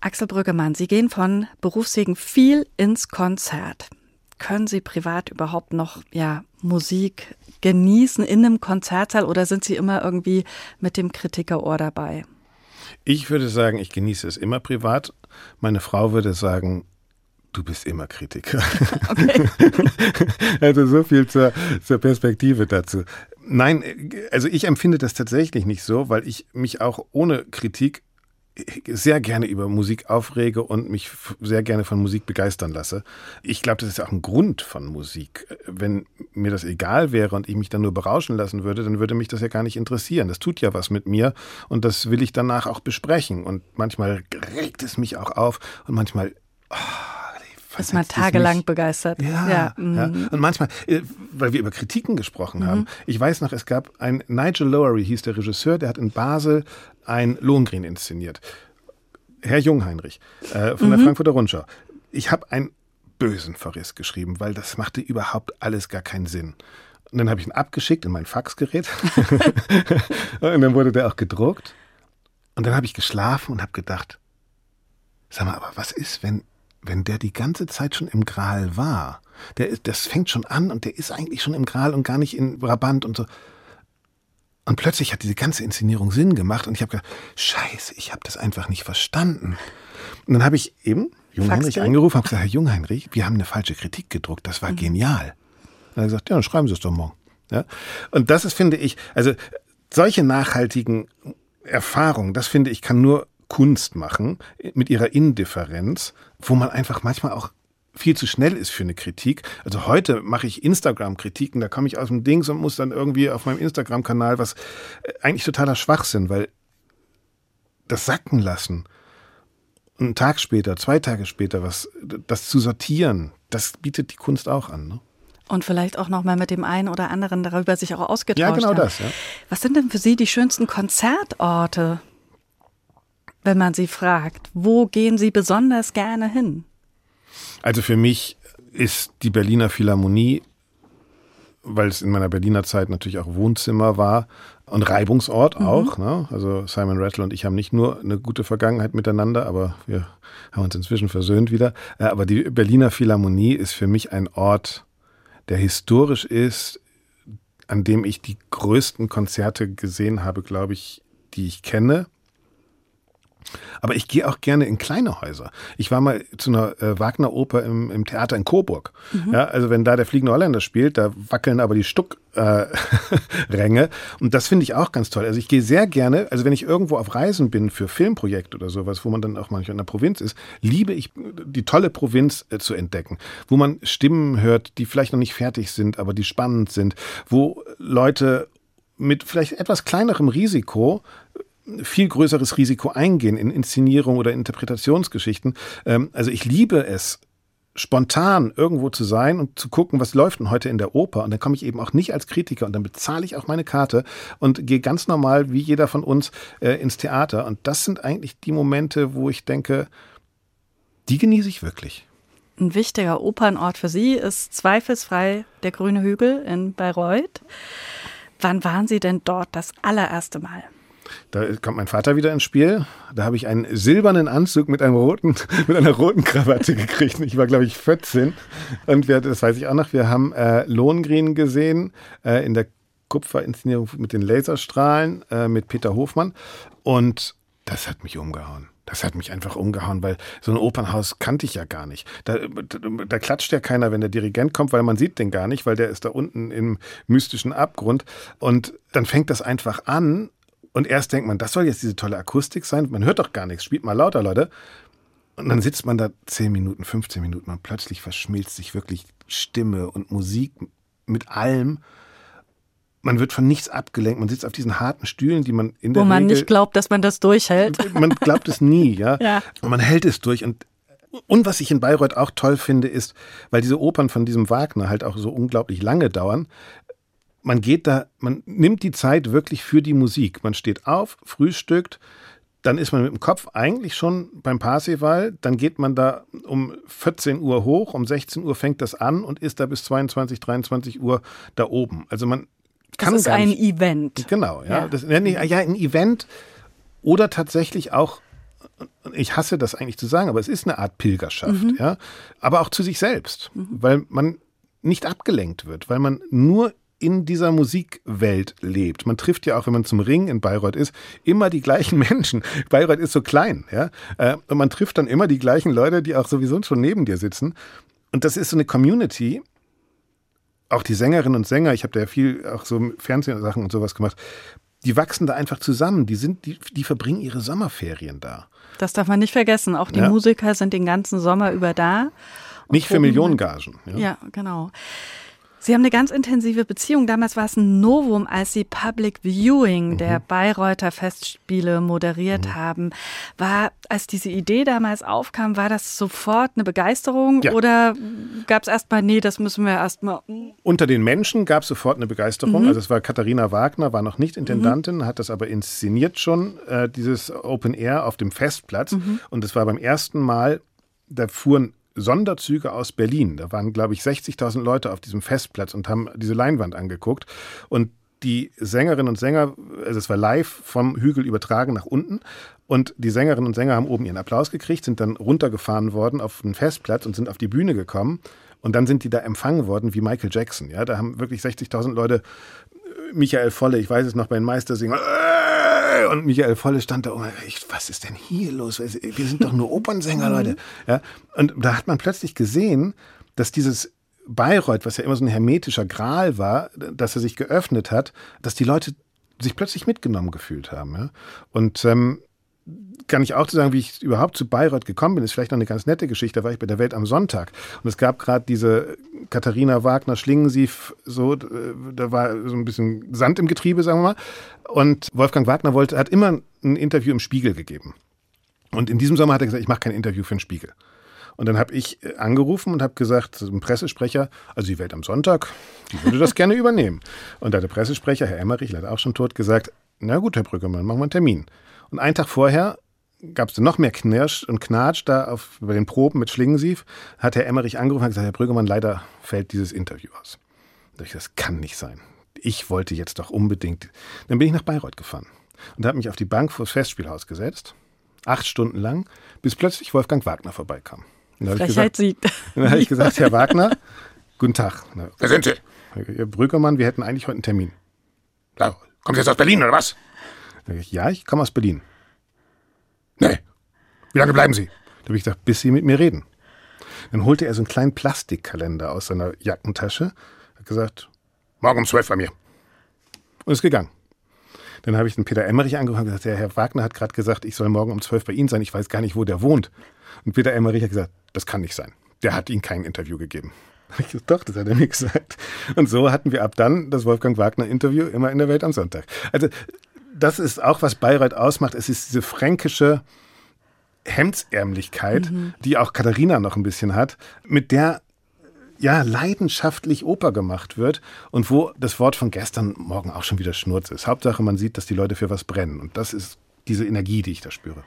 Axel Brüggemann, Sie gehen von Berufswegen viel ins Konzert. Können Sie privat überhaupt noch ja, Musik genießen in einem Konzertsaal oder sind Sie immer irgendwie mit dem Kritikerohr dabei? Ich würde sagen, ich genieße es immer privat. Meine Frau würde sagen, Du bist immer Kritiker. Okay. also so viel zur, zur Perspektive dazu. Nein, also ich empfinde das tatsächlich nicht so, weil ich mich auch ohne Kritik sehr gerne über Musik aufrege und mich sehr gerne von Musik begeistern lasse. Ich glaube, das ist auch ein Grund von Musik. Wenn mir das egal wäre und ich mich dann nur berauschen lassen würde, dann würde mich das ja gar nicht interessieren. Das tut ja was mit mir und das will ich danach auch besprechen. Und manchmal regt es mich auch auf und manchmal. Oh, ist man tagelang begeistert. Ja, ja. ja, mhm. Und manchmal, äh, weil wir über Kritiken gesprochen mhm. haben, ich weiß noch, es gab ein Nigel Lowery, hieß der Regisseur, der hat in Basel ein Lohengrin inszeniert. Herr Jungheinrich äh, von mhm. der Frankfurter Rundschau. Ich habe einen bösen Verriss geschrieben, weil das machte überhaupt alles gar keinen Sinn. Und dann habe ich ihn abgeschickt in mein Faxgerät. und dann wurde der auch gedruckt. Und dann habe ich geschlafen und habe gedacht, sag mal, aber was ist, wenn wenn der die ganze Zeit schon im Gral war, der das fängt schon an und der ist eigentlich schon im Gral und gar nicht in Brabant und so. Und plötzlich hat diese ganze Inszenierung Sinn gemacht und ich habe gedacht, scheiße, ich habe das einfach nicht verstanden. Und dann habe ich eben Jungheinrich angerufen und gesagt, Herr Jungheinrich, wir haben eine falsche Kritik gedruckt, das war mhm. genial. Und er hat gesagt, ja, dann schreiben Sie es doch morgen. Ja? Und das ist, finde ich, also solche nachhaltigen Erfahrungen, das finde ich, kann nur Kunst machen mit ihrer Indifferenz, wo man einfach manchmal auch viel zu schnell ist für eine Kritik. Also heute mache ich Instagram-Kritiken, da komme ich aus dem Dings und muss dann irgendwie auf meinem Instagram-Kanal was äh, eigentlich totaler Schwachsinn, weil das sacken lassen, einen Tag später, zwei Tage später, was das zu sortieren, das bietet die Kunst auch an. Ne? Und vielleicht auch nochmal mit dem einen oder anderen darüber sich auch ausgetauscht Ja, genau haben. das. Ja. Was sind denn für Sie die schönsten Konzertorte, wenn man Sie fragt? Wo gehen Sie besonders gerne hin? Also für mich ist die Berliner Philharmonie, weil es in meiner Berliner Zeit natürlich auch Wohnzimmer war und Reibungsort mhm. auch. Ne? Also Simon Rattle und ich haben nicht nur eine gute Vergangenheit miteinander, aber wir haben uns inzwischen versöhnt wieder. Äh, aber die Berliner Philharmonie ist für mich ein Ort, der historisch ist, an dem ich die größten Konzerte gesehen habe, glaube ich, die ich kenne. Aber ich gehe auch gerne in kleine Häuser. Ich war mal zu einer äh, Wagner-Oper im, im, Theater in Coburg. Mhm. Ja, also wenn da der Fliegende Holländer spielt, da wackeln aber die Stuckränge. Äh, und das finde ich auch ganz toll. Also ich gehe sehr gerne, also wenn ich irgendwo auf Reisen bin für Filmprojekte oder sowas, wo man dann auch manchmal in der Provinz ist, liebe ich die tolle Provinz äh, zu entdecken, wo man Stimmen hört, die vielleicht noch nicht fertig sind, aber die spannend sind, wo Leute mit vielleicht etwas kleinerem Risiko viel größeres Risiko eingehen in Inszenierung oder Interpretationsgeschichten. Ähm, also ich liebe es, spontan irgendwo zu sein und zu gucken, was läuft denn heute in der Oper. Und dann komme ich eben auch nicht als Kritiker und dann bezahle ich auch meine Karte und gehe ganz normal, wie jeder von uns, äh, ins Theater. Und das sind eigentlich die Momente, wo ich denke, die genieße ich wirklich. Ein wichtiger Opernort für Sie ist zweifelsfrei der Grüne Hügel in Bayreuth. Wann waren Sie denn dort das allererste Mal? Da kommt mein Vater wieder ins Spiel. Da habe ich einen silbernen Anzug mit einem roten, mit einer roten Krawatte gekriegt. Ich war, glaube ich, 14. Und wir, das weiß ich auch noch, wir haben äh, Lohengrin gesehen äh, in der Kupferinszenierung mit den Laserstrahlen äh, mit Peter Hofmann. Und das hat mich umgehauen. Das hat mich einfach umgehauen, weil so ein Opernhaus kannte ich ja gar nicht. Da, da, da, klatscht ja keiner, wenn der Dirigent kommt, weil man sieht den gar nicht, weil der ist da unten im mystischen Abgrund. Und dann fängt das einfach an und erst denkt man, das soll jetzt diese tolle Akustik sein. Man hört doch gar nichts. Spielt mal lauter, Leute. Und dann sitzt man da 10 Minuten, 15 Minuten und plötzlich verschmilzt sich wirklich Stimme und Musik mit allem. Man wird von nichts abgelenkt. Man sitzt auf diesen harten Stühlen, die man in der Wo man Regel, nicht glaubt, dass man das durchhält. Man glaubt es nie, ja. ja. Und man hält es durch. Und, und was ich in Bayreuth auch toll finde, ist, weil diese Opern von diesem Wagner halt auch so unglaublich lange dauern, man geht da, man nimmt die Zeit wirklich für die Musik. Man steht auf, frühstückt, dann ist man mit dem Kopf eigentlich schon beim Parsival, dann geht man da um 14 Uhr hoch, um 16 Uhr fängt das an und ist da bis 22, 23 Uhr da oben. Also man kann das ist ein nicht, Event. Genau, ja. Ja. Das, ja, ein Event oder tatsächlich auch ich hasse das eigentlich zu sagen, aber es ist eine Art Pilgerschaft, mhm. ja, aber auch zu sich selbst, mhm. weil man nicht abgelenkt wird, weil man nur in dieser Musikwelt lebt. Man trifft ja auch, wenn man zum Ring in Bayreuth ist, immer die gleichen Menschen. Bayreuth ist so klein, ja. Äh, und man trifft dann immer die gleichen Leute, die auch sowieso schon neben dir sitzen. Und das ist so eine Community. Auch die Sängerinnen und Sänger, ich habe da ja viel auch so Fernsehsachen und sowas gemacht, die wachsen da einfach zusammen. Die sind, die, die verbringen ihre Sommerferien da. Das darf man nicht vergessen. Auch die ja. Musiker sind den ganzen Sommer über da. Nicht für Millionengagen. Ja, ja genau. Sie haben eine ganz intensive Beziehung. Damals war es ein Novum, als Sie Public Viewing mhm. der Bayreuther Festspiele moderiert mhm. haben. War, als diese Idee damals aufkam, war das sofort eine Begeisterung ja. oder gab es erstmal, nee, das müssen wir erstmal. Unter den Menschen gab es sofort eine Begeisterung. Mhm. Also es war Katharina Wagner, war noch nicht Intendantin, mhm. hat das aber inszeniert schon, äh, dieses Open Air auf dem Festplatz. Mhm. Und es war beim ersten Mal, da fuhren Sonderzüge aus Berlin. Da waren, glaube ich, 60.000 Leute auf diesem Festplatz und haben diese Leinwand angeguckt. Und die Sängerinnen und Sänger, also es war live vom Hügel übertragen nach unten und die Sängerinnen und Sänger haben oben ihren Applaus gekriegt, sind dann runtergefahren worden auf den Festplatz und sind auf die Bühne gekommen und dann sind die da empfangen worden wie Michael Jackson. Ja, da haben wirklich 60.000 Leute äh, Michael Volle, ich weiß es noch bei den Meistersingen, äh, und Michael Volle stand da, und ich, was ist denn hier los? Wir sind doch nur Opernsänger, Leute. Ja, und da hat man plötzlich gesehen, dass dieses Bayreuth, was ja immer so ein hermetischer Gral war, dass er sich geöffnet hat, dass die Leute sich plötzlich mitgenommen gefühlt haben. Ja? Und ähm, kann ich auch zu sagen, wie ich überhaupt zu Bayreuth gekommen bin, ist vielleicht noch eine ganz nette Geschichte. Da war ich bei der Welt am Sonntag und es gab gerade diese Katharina Wagner Schlingensief, so, da war so ein bisschen Sand im Getriebe, sagen wir mal. Und Wolfgang Wagner wollte, hat immer ein Interview im Spiegel gegeben. Und in diesem Sommer hat er gesagt, ich mache kein Interview für den Spiegel. Und dann habe ich äh, angerufen und habe gesagt, ein Pressesprecher, also die Welt am Sonntag, die würde das gerne übernehmen. Und da hat der Pressesprecher, Herr Emmerich, leider auch schon tot, gesagt, na gut, Herr Brüggemann, machen wir einen Termin. Und einen Tag vorher gab es dann noch mehr Knirsch und Knatsch da auf, bei den Proben mit Schlingensief, hat Herr Emmerich angerufen und gesagt, Herr Brüggemann, leider fällt dieses Interview aus. Da ich, das kann nicht sein. Ich wollte jetzt doch unbedingt. Dann bin ich nach Bayreuth gefahren und habe mich auf die Bank vor das Festspielhaus gesetzt, acht Stunden lang, bis plötzlich Wolfgang Wagner vorbeikam. Frechheit siegt. Dann habe ich gesagt, Herr Wagner, guten Tag. Wer sind Sie? Herr Brüggemann, wir hätten eigentlich heute einen Termin. Kommt Sie jetzt aus Berlin oder was? Ich, ja, ich komme aus Berlin. Nee. Wie lange bleiben Sie? Da habe ich gesagt, bis Sie mit mir reden. Dann holte er so einen kleinen Plastikkalender aus seiner Jackentasche, hat gesagt, morgen um zwölf bei mir. Und ist gegangen. Dann habe ich den Peter Emmerich angerufen und gesagt, der Herr Wagner hat gerade gesagt, ich soll morgen um zwölf bei Ihnen sein. Ich weiß gar nicht, wo der wohnt. Und Peter Emmerich hat gesagt, das kann nicht sein. Der hat Ihnen kein Interview gegeben. Ich gesagt, doch, das hat er mir gesagt. Und so hatten wir ab dann das Wolfgang Wagner Interview immer in der Welt am Sonntag. Also das ist auch, was Bayreuth ausmacht. Es ist diese fränkische Hemdsärmlichkeit, mhm. die auch Katharina noch ein bisschen hat, mit der ja, leidenschaftlich Oper gemacht wird und wo das Wort von gestern Morgen auch schon wieder Schnurz ist. Hauptsache, man sieht, dass die Leute für was brennen. Und das ist diese Energie, die ich da spüre.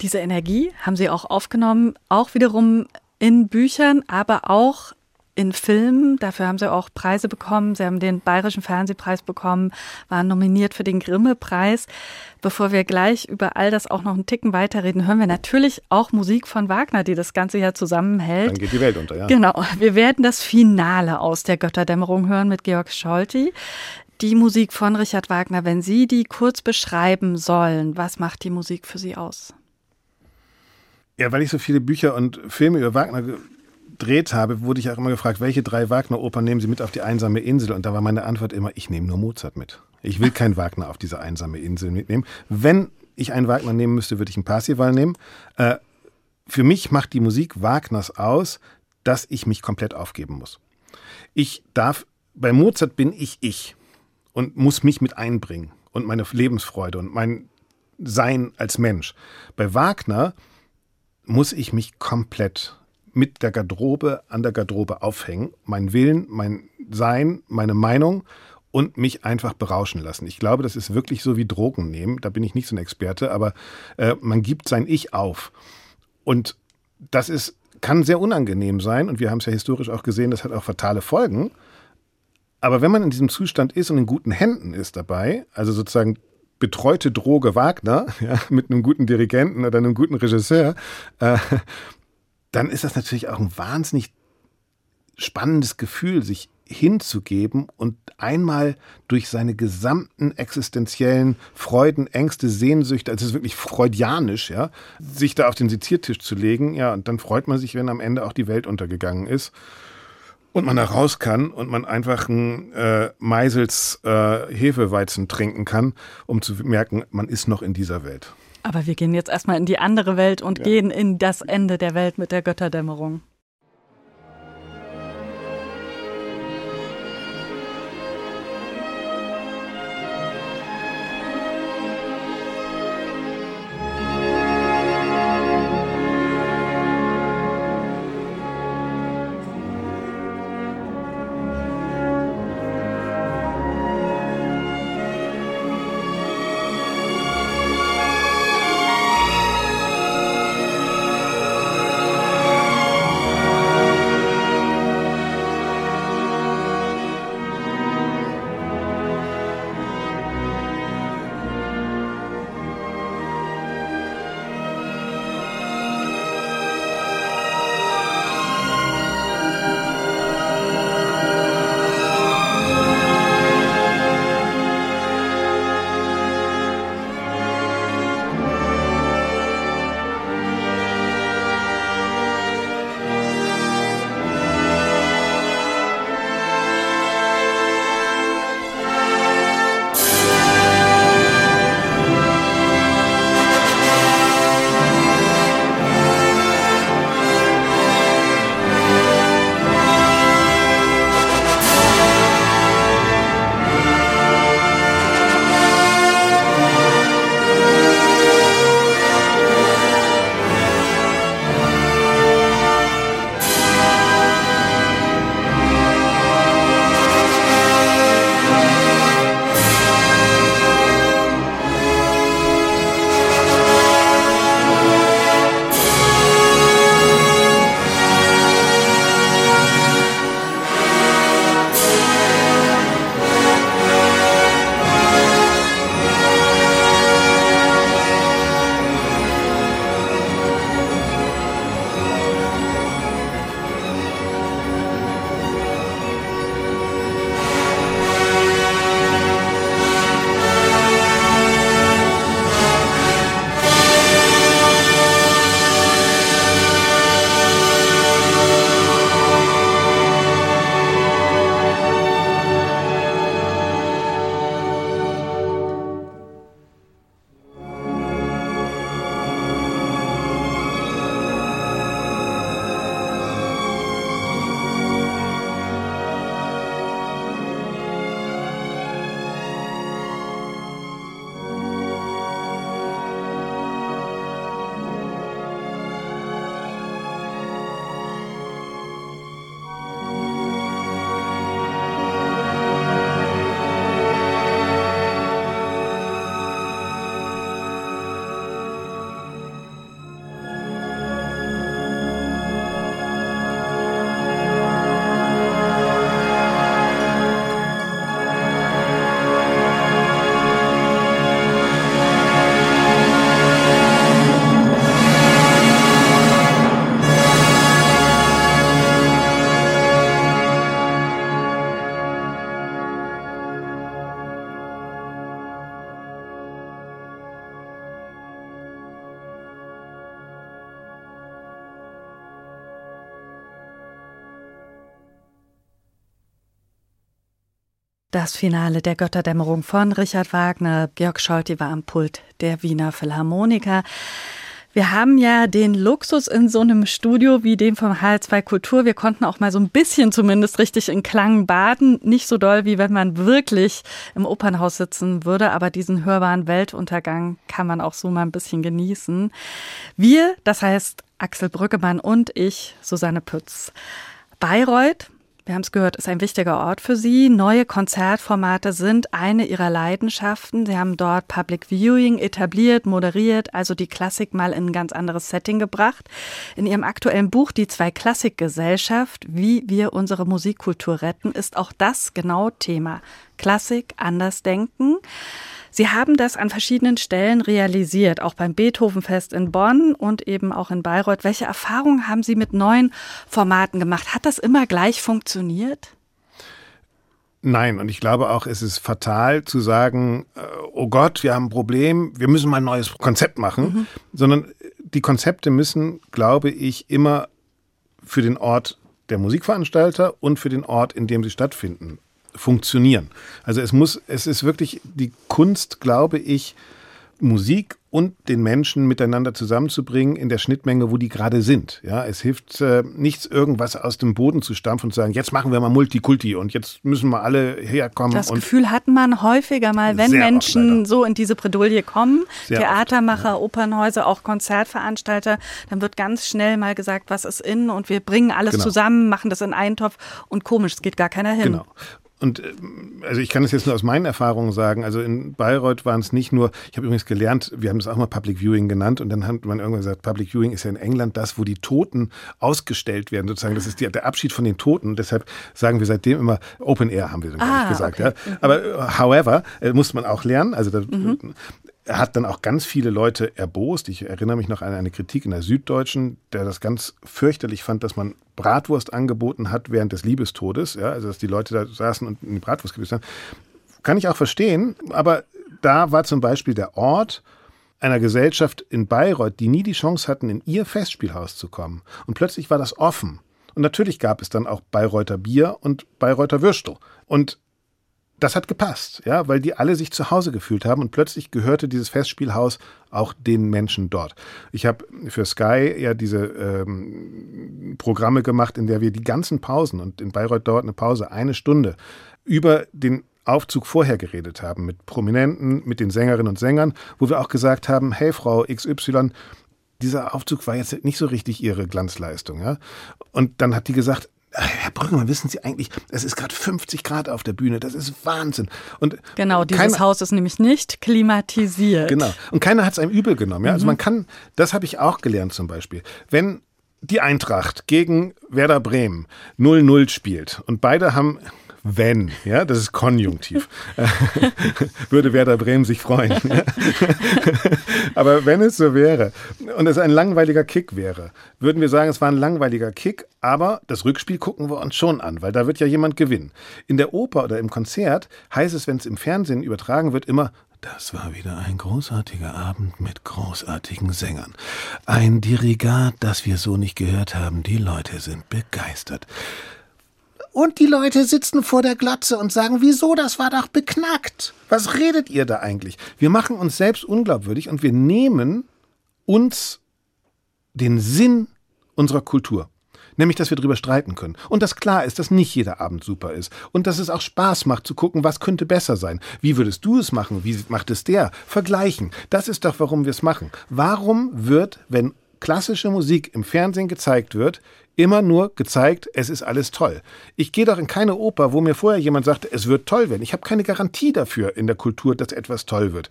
Diese Energie haben Sie auch aufgenommen, auch wiederum in Büchern, aber auch in Filmen. Dafür haben sie auch Preise bekommen. Sie haben den Bayerischen Fernsehpreis bekommen, waren nominiert für den Grimme-Preis. Bevor wir gleich über all das auch noch einen Ticken weiterreden, hören wir natürlich auch Musik von Wagner, die das Ganze ja zusammenhält. Dann geht die Welt unter, ja. Genau. Wir werden das Finale aus der Götterdämmerung hören mit Georg Scholti. Die Musik von Richard Wagner, wenn Sie die kurz beschreiben sollen, was macht die Musik für Sie aus? Ja, weil ich so viele Bücher und Filme über Wagner gedreht habe, wurde ich auch immer gefragt, welche drei Wagner-Opern nehmen Sie mit auf die einsame Insel? Und da war meine Antwort immer, ich nehme nur Mozart mit. Ich will keinen Wagner auf diese einsame Insel mitnehmen. Wenn ich einen Wagner nehmen müsste, würde ich einen Parsival nehmen. Äh, für mich macht die Musik Wagners aus, dass ich mich komplett aufgeben muss. Ich darf, bei Mozart bin ich ich und muss mich mit einbringen und meine Lebensfreude und mein Sein als Mensch. Bei Wagner muss ich mich komplett mit der Garderobe an der Garderobe aufhängen, mein Willen, mein Sein, meine Meinung und mich einfach berauschen lassen. Ich glaube, das ist wirklich so wie Drogen nehmen. Da bin ich nicht so ein Experte, aber äh, man gibt sein Ich auf. Und das ist, kann sehr unangenehm sein. Und wir haben es ja historisch auch gesehen, das hat auch fatale Folgen. Aber wenn man in diesem Zustand ist und in guten Händen ist dabei, also sozusagen betreute Droge Wagner, ja, mit einem guten Dirigenten oder einem guten Regisseur, äh, dann ist das natürlich auch ein wahnsinnig spannendes Gefühl, sich hinzugeben und einmal durch seine gesamten existenziellen Freuden, Ängste, Sehnsüchte, also es ist wirklich freudianisch, ja, sich da auf den Seziertisch zu legen, ja, und dann freut man sich, wenn am Ende auch die Welt untergegangen ist und man da raus kann und man einfach ein äh, Meisels äh, Hefeweizen trinken kann, um zu merken, man ist noch in dieser Welt. Aber wir gehen jetzt erstmal in die andere Welt und ja. gehen in das Ende der Welt mit der Götterdämmerung. Das Finale der Götterdämmerung von Richard Wagner. Georg Scholti war am Pult der Wiener Philharmoniker. Wir haben ja den Luxus in so einem Studio wie dem vom HL2 Kultur. Wir konnten auch mal so ein bisschen zumindest richtig in Klang baden. Nicht so doll, wie wenn man wirklich im Opernhaus sitzen würde, aber diesen hörbaren Weltuntergang kann man auch so mal ein bisschen genießen. Wir, das heißt Axel Brüggemann und ich, Susanne Pütz. Bayreuth, wir haben es gehört, ist ein wichtiger Ort für Sie. Neue Konzertformate sind eine Ihrer Leidenschaften. Sie haben dort Public Viewing etabliert, moderiert, also die Klassik mal in ein ganz anderes Setting gebracht. In Ihrem aktuellen Buch Die zwei Klassikgesellschaft, wie wir unsere Musikkultur retten, ist auch das genau Thema. Klassik, anders denken. Sie haben das an verschiedenen Stellen realisiert, auch beim Beethovenfest in Bonn und eben auch in Bayreuth. Welche Erfahrungen haben Sie mit neuen Formaten gemacht? Hat das immer gleich funktioniert? Nein, und ich glaube auch, es ist fatal zu sagen, äh, oh Gott, wir haben ein Problem, wir müssen mal ein neues Konzept machen, mhm. sondern die Konzepte müssen, glaube ich, immer für den Ort der Musikveranstalter und für den Ort, in dem sie stattfinden, funktionieren. Also es muss, es ist wirklich die Kunst, glaube ich, Musik und den Menschen miteinander zusammenzubringen in der Schnittmenge, wo die gerade sind. Ja, es hilft äh, nichts, irgendwas aus dem Boden zu stampfen und zu sagen, jetzt machen wir mal Multikulti und jetzt müssen wir alle herkommen. Das Gefühl hat man häufiger mal, wenn Menschen so in diese Bredouille kommen, sehr Theatermacher, oft, ja. Opernhäuser, auch Konzertveranstalter, dann wird ganz schnell mal gesagt, was ist in und wir bringen alles genau. zusammen, machen das in einen Topf und komisch, es geht gar keiner hin. Genau. Und äh, also ich kann es jetzt nur aus meinen Erfahrungen sagen. Also in Bayreuth waren es nicht nur, ich habe übrigens gelernt, wir haben das auch mal Public Viewing genannt und dann hat man irgendwann gesagt, Public Viewing ist ja in England das, wo die Toten ausgestellt werden, sozusagen. Das ist die, der Abschied von den Toten. Und deshalb sagen wir seitdem immer Open Air, haben wir dann ah, gesagt. Okay. Ja. Aber äh, however, äh, muss man auch lernen. Also da, mhm. Er hat dann auch ganz viele Leute erbost. Ich erinnere mich noch an eine Kritik in der Süddeutschen, der das ganz fürchterlich fand, dass man Bratwurst angeboten hat während des Liebestodes. Ja, also dass die Leute da saßen und in die Bratwurst gebissen haben. Kann ich auch verstehen, aber da war zum Beispiel der Ort einer Gesellschaft in Bayreuth, die nie die Chance hatten, in ihr Festspielhaus zu kommen. Und plötzlich war das offen. Und natürlich gab es dann auch Bayreuther Bier und Bayreuther Würstel. Und das hat gepasst, ja, weil die alle sich zu Hause gefühlt haben und plötzlich gehörte dieses Festspielhaus auch den Menschen dort. Ich habe für Sky ja diese ähm, Programme gemacht, in der wir die ganzen Pausen und in Bayreuth dauert eine Pause eine Stunde über den Aufzug vorher geredet haben mit Prominenten, mit den Sängerinnen und Sängern, wo wir auch gesagt haben, hey Frau XY, dieser Aufzug war jetzt nicht so richtig ihre Glanzleistung, ja. Und dann hat die gesagt, Herr Brüggemann, wissen Sie eigentlich, es ist gerade 50 Grad auf der Bühne, das ist Wahnsinn. Und genau, dieses keiner, Haus ist nämlich nicht klimatisiert. Genau. Und keiner hat es einem übel genommen. Ja? Also mhm. man kann, das habe ich auch gelernt zum Beispiel. Wenn die Eintracht gegen Werder Bremen 0-0 spielt und beide haben wenn, ja, das ist Konjunktiv, würde Werder Bremen sich freuen. aber wenn es so wäre und es ein langweiliger Kick wäre, würden wir sagen, es war ein langweiliger Kick, aber das Rückspiel gucken wir uns schon an, weil da wird ja jemand gewinnen. In der Oper oder im Konzert heißt es, wenn es im Fernsehen übertragen wird, immer das war wieder ein großartiger Abend mit großartigen Sängern. Ein Dirigat, das wir so nicht gehört haben. Die Leute sind begeistert. Und die Leute sitzen vor der Glatze und sagen, wieso, das war doch beknackt. Was redet ihr da eigentlich? Wir machen uns selbst unglaubwürdig und wir nehmen uns den Sinn unserer Kultur. Nämlich, dass wir darüber streiten können. Und dass klar ist, dass nicht jeder Abend super ist. Und dass es auch Spaß macht zu gucken, was könnte besser sein. Wie würdest du es machen? Wie macht es der? Vergleichen. Das ist doch, warum wir es machen. Warum wird, wenn klassische Musik im Fernsehen gezeigt wird, immer nur gezeigt, es ist alles toll. Ich gehe doch in keine Oper, wo mir vorher jemand sagte, es wird toll werden. Ich habe keine Garantie dafür in der Kultur, dass etwas toll wird.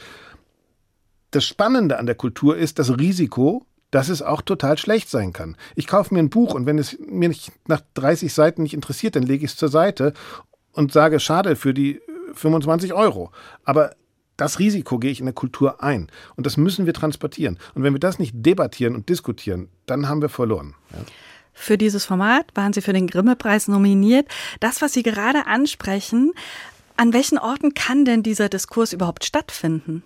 Das Spannende an der Kultur ist das Risiko, dass es auch total schlecht sein kann. Ich kaufe mir ein Buch und wenn es mir nicht nach 30 Seiten nicht interessiert, dann lege ich es zur Seite und sage, schade für die 25 Euro. Aber das Risiko gehe ich in der Kultur ein. Und das müssen wir transportieren. Und wenn wir das nicht debattieren und diskutieren, dann haben wir verloren. Ja. Für dieses Format waren Sie für den Grimme-Preis nominiert. Das, was Sie gerade ansprechen, an welchen Orten kann denn dieser Diskurs überhaupt stattfinden?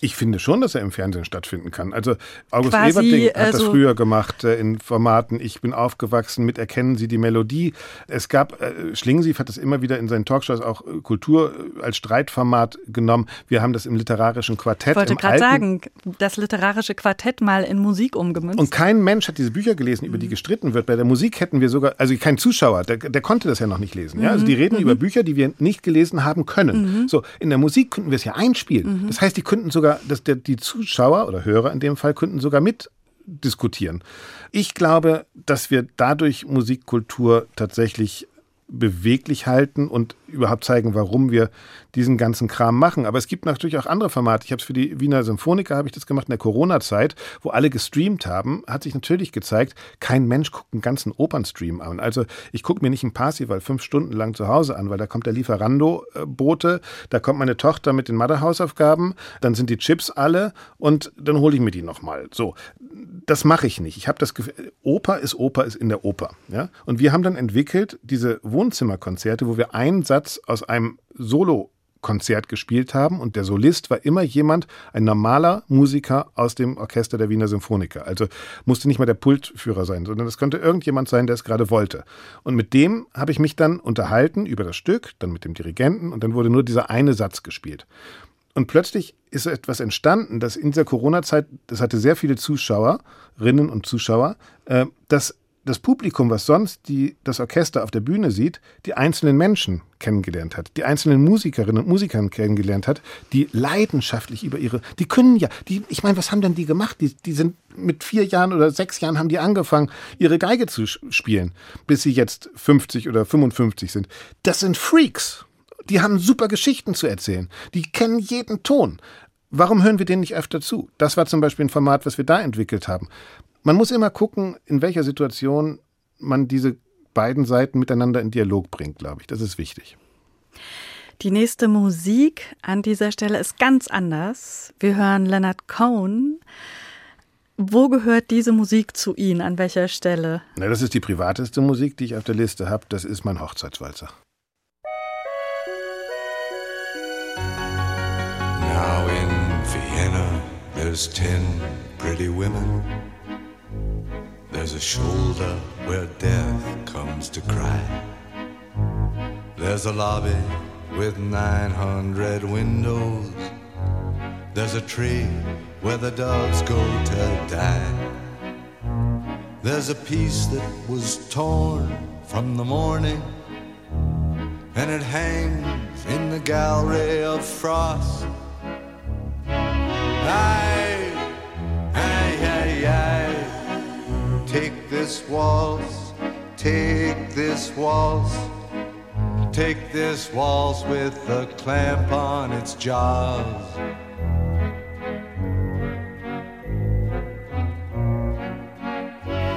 Ich finde schon, dass er im Fernsehen stattfinden kann. Also August Quasi, Everding hat das also- früher gemacht äh, in Formaten. Ich bin aufgewachsen mit Erkennen Sie die Melodie. Es gab, äh, Schlingensief hat das immer wieder in seinen Talkshows auch äh, Kultur äh, als Streitformat genommen. Wir haben das im literarischen Quartett. Ich wollte gerade sagen, das literarische Quartett mal in Musik umgemünzt. Und kein Mensch hat diese Bücher gelesen, über die gestritten wird. Bei der Musik hätten wir sogar, also kein Zuschauer, der, der konnte das ja noch nicht lesen. Ja? Also die reden über Bücher, die wir nicht gelesen haben können. So, in der Musik könnten wir es ja einspielen. Das heißt, die könnten sogar, dass der, die Zuschauer oder Hörer in dem Fall könnten sogar mit diskutieren. Ich glaube, dass wir dadurch Musikkultur tatsächlich beweglich halten und überhaupt zeigen, warum wir diesen ganzen Kram machen. Aber es gibt natürlich auch andere Formate. Ich habe es für die Wiener Symphoniker, habe ich das gemacht in der Corona-Zeit, wo alle gestreamt haben, hat sich natürlich gezeigt, kein Mensch guckt einen ganzen Opernstream an. Also ich gucke mir nicht ein Parsival fünf Stunden lang zu Hause an, weil da kommt der Lieferando-Bote, da kommt meine Tochter mit den Mathehausaufgaben, dann sind die Chips alle und dann hole ich mir die nochmal. So, das mache ich nicht. Ich habe das Gefühl, Oper ist Oper ist in der Oper. Ja? Und wir haben dann entwickelt diese Wohnzimmerkonzerte, wo wir einen Satz aus einem Solo Konzert gespielt haben und der Solist war immer jemand, ein normaler Musiker aus dem Orchester der Wiener Symphoniker. Also musste nicht mal der Pultführer sein, sondern es konnte irgendjemand sein, der es gerade wollte. Und mit dem habe ich mich dann unterhalten über das Stück, dann mit dem Dirigenten und dann wurde nur dieser eine Satz gespielt. Und plötzlich ist etwas entstanden, dass in dieser Corona-Zeit, das hatte sehr viele Zuschauerinnen und Zuschauer, äh, dass das Publikum, was sonst die, das Orchester auf der Bühne sieht, die einzelnen Menschen kennengelernt hat, die einzelnen Musikerinnen und Musikern kennengelernt hat, die leidenschaftlich über ihre, die können ja, die, ich meine, was haben denn die gemacht? Die, die sind mit vier Jahren oder sechs Jahren haben die angefangen, ihre Geige zu spielen, bis sie jetzt 50 oder 55 sind. Das sind Freaks. Die haben super Geschichten zu erzählen. Die kennen jeden Ton. Warum hören wir denen nicht öfter zu? Das war zum Beispiel ein Format, was wir da entwickelt haben. Man muss immer gucken, in welcher Situation man diese beiden Seiten miteinander in Dialog bringt, glaube ich. Das ist wichtig. Die nächste Musik an dieser Stelle ist ganz anders. Wir hören Leonard Cohen. Wo gehört diese Musik zu Ihnen? An welcher Stelle? Na, das ist die privateste Musik, die ich auf der Liste habe. Das ist mein Hochzeitswalzer. Now in Vienna, there's ten pretty women. There's a shoulder where death comes to cry. There's a lobby with 900 windows. There's a tree where the doves go to die. There's a piece that was torn from the morning, and it hangs in the gallery of frost. Aye, Take this waltz, take this waltz, take this waltz with a clamp on its jaws.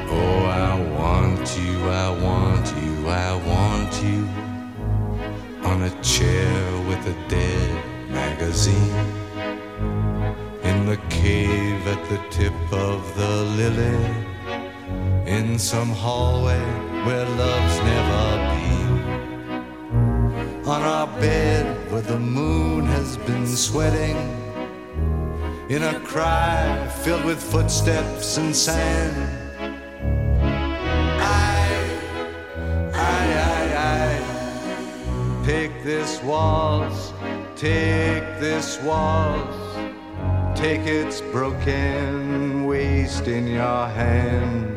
Oh, I want you, I want you, I want you on a chair with a dead magazine in the cave at the tip of the lily in some hallway where love's never been. On our bed where the moon has been sweating. In a cry filled with footsteps and sand. I, I, I, I. Take this waltz take this waltz. Take its broken waste in your hand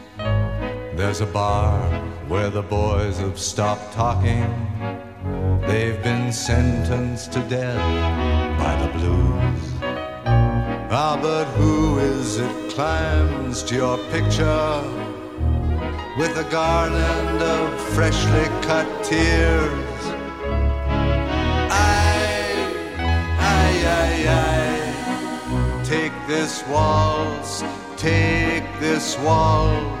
There's a bar where the boys have stopped talking. They've been sentenced to death by the blues. Ah, but who is it climbs to your picture with a garland of freshly cut tears? I, aye, aye. Take this waltz, take this waltz,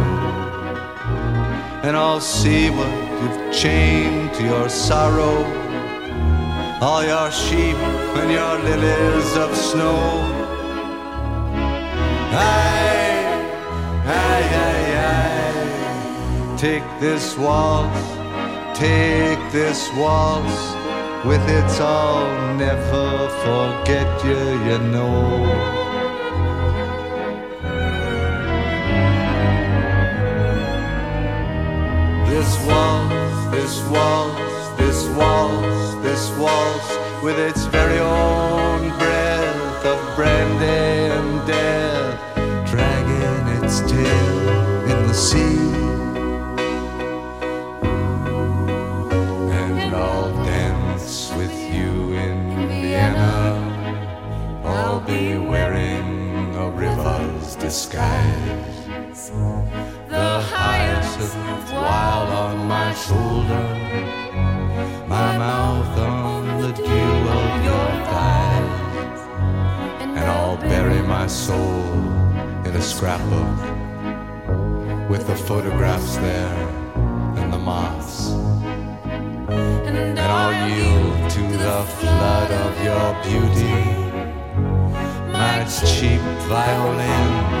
And I'll see what you've chained to your sorrow, all your sheep and your lilies of snow. Aye, aye, aye, aye. Take this waltz, take this waltz. With its I'll never forget you, you know. This waltz, this waltz, this waltz, this waltz, with its very own breath of brandy and death, dragging its tail in the sea. And I'll dance with you in Vienna. I'll be wearing a river's disguise. The hyacinth wild on my shoulder, my mouth on the dew of your thighs, and I'll bury my soul in a scrapbook with the photographs there and the moths. And I'll yield to the flood of your beauty, my cheap violin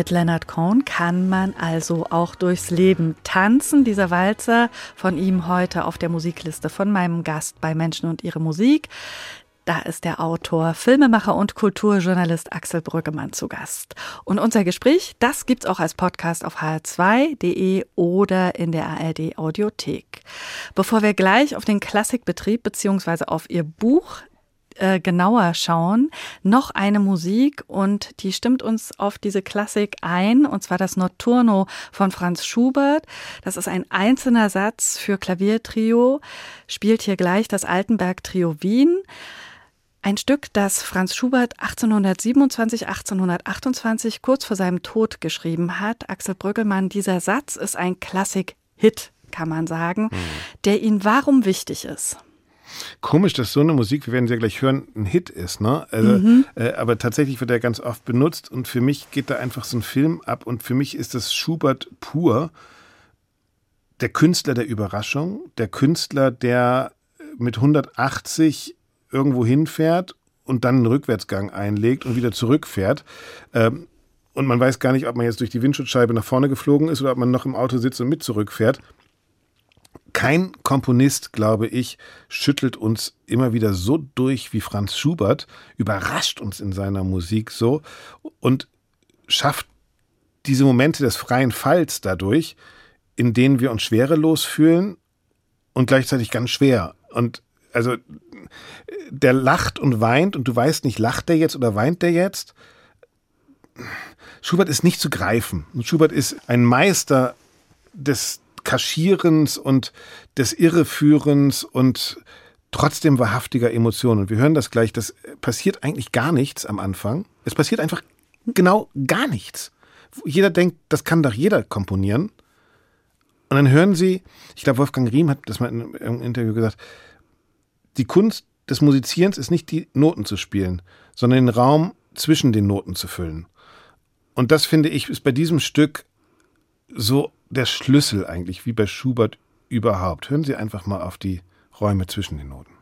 Mit Leonard Cohen kann man also auch durchs Leben tanzen. Dieser Walzer von ihm heute auf der Musikliste von meinem Gast bei Menschen und ihre Musik. Da ist der Autor, Filmemacher und Kulturjournalist Axel Brüggemann zu Gast. Und unser Gespräch, das gibt's auch als Podcast auf hr2.de oder in der ARD Audiothek. Bevor wir gleich auf den Klassikbetrieb beziehungsweise auf ihr Buch äh, genauer schauen, noch eine Musik und die stimmt uns auf diese Klassik ein, und zwar das Notturno von Franz Schubert. Das ist ein einzelner Satz für Klaviertrio, spielt hier gleich das Altenberg Trio Wien. Ein Stück, das Franz Schubert 1827, 1828 kurz vor seinem Tod geschrieben hat. Axel Brüggelmann, dieser Satz ist ein Klassik-Hit, kann man sagen, mhm. der ihn warum wichtig ist. Komisch, dass so eine Musik, wir werden sie ja gleich hören, ein Hit ist, ne? Also, mhm. äh, aber tatsächlich wird er ganz oft benutzt und für mich geht da einfach so ein Film ab und für mich ist das Schubert pur. Der Künstler der Überraschung, der Künstler, der mit 180 irgendwo hinfährt und dann einen Rückwärtsgang einlegt und wieder zurückfährt. Ähm, und man weiß gar nicht, ob man jetzt durch die Windschutzscheibe nach vorne geflogen ist oder ob man noch im Auto sitzt und mit zurückfährt. Kein Komponist, glaube ich, schüttelt uns immer wieder so durch wie Franz Schubert, überrascht uns in seiner Musik so und schafft diese Momente des freien Falls dadurch, in denen wir uns schwerelos fühlen und gleichzeitig ganz schwer. Und also der lacht und weint und du weißt nicht, lacht der jetzt oder weint der jetzt? Schubert ist nicht zu greifen. Schubert ist ein Meister des Kaschierens und des Irreführens und trotzdem wahrhaftiger Emotionen. Und wir hören das gleich, das passiert eigentlich gar nichts am Anfang. Es passiert einfach genau gar nichts. Jeder denkt, das kann doch jeder komponieren. Und dann hören Sie, ich glaube, Wolfgang Riem hat das mal in einem Interview gesagt, die Kunst des Musizierens ist nicht die Noten zu spielen, sondern den Raum zwischen den Noten zu füllen. Und das finde ich ist bei diesem Stück so der Schlüssel eigentlich, wie bei Schubert überhaupt. Hören Sie einfach mal auf die Räume zwischen den Noten.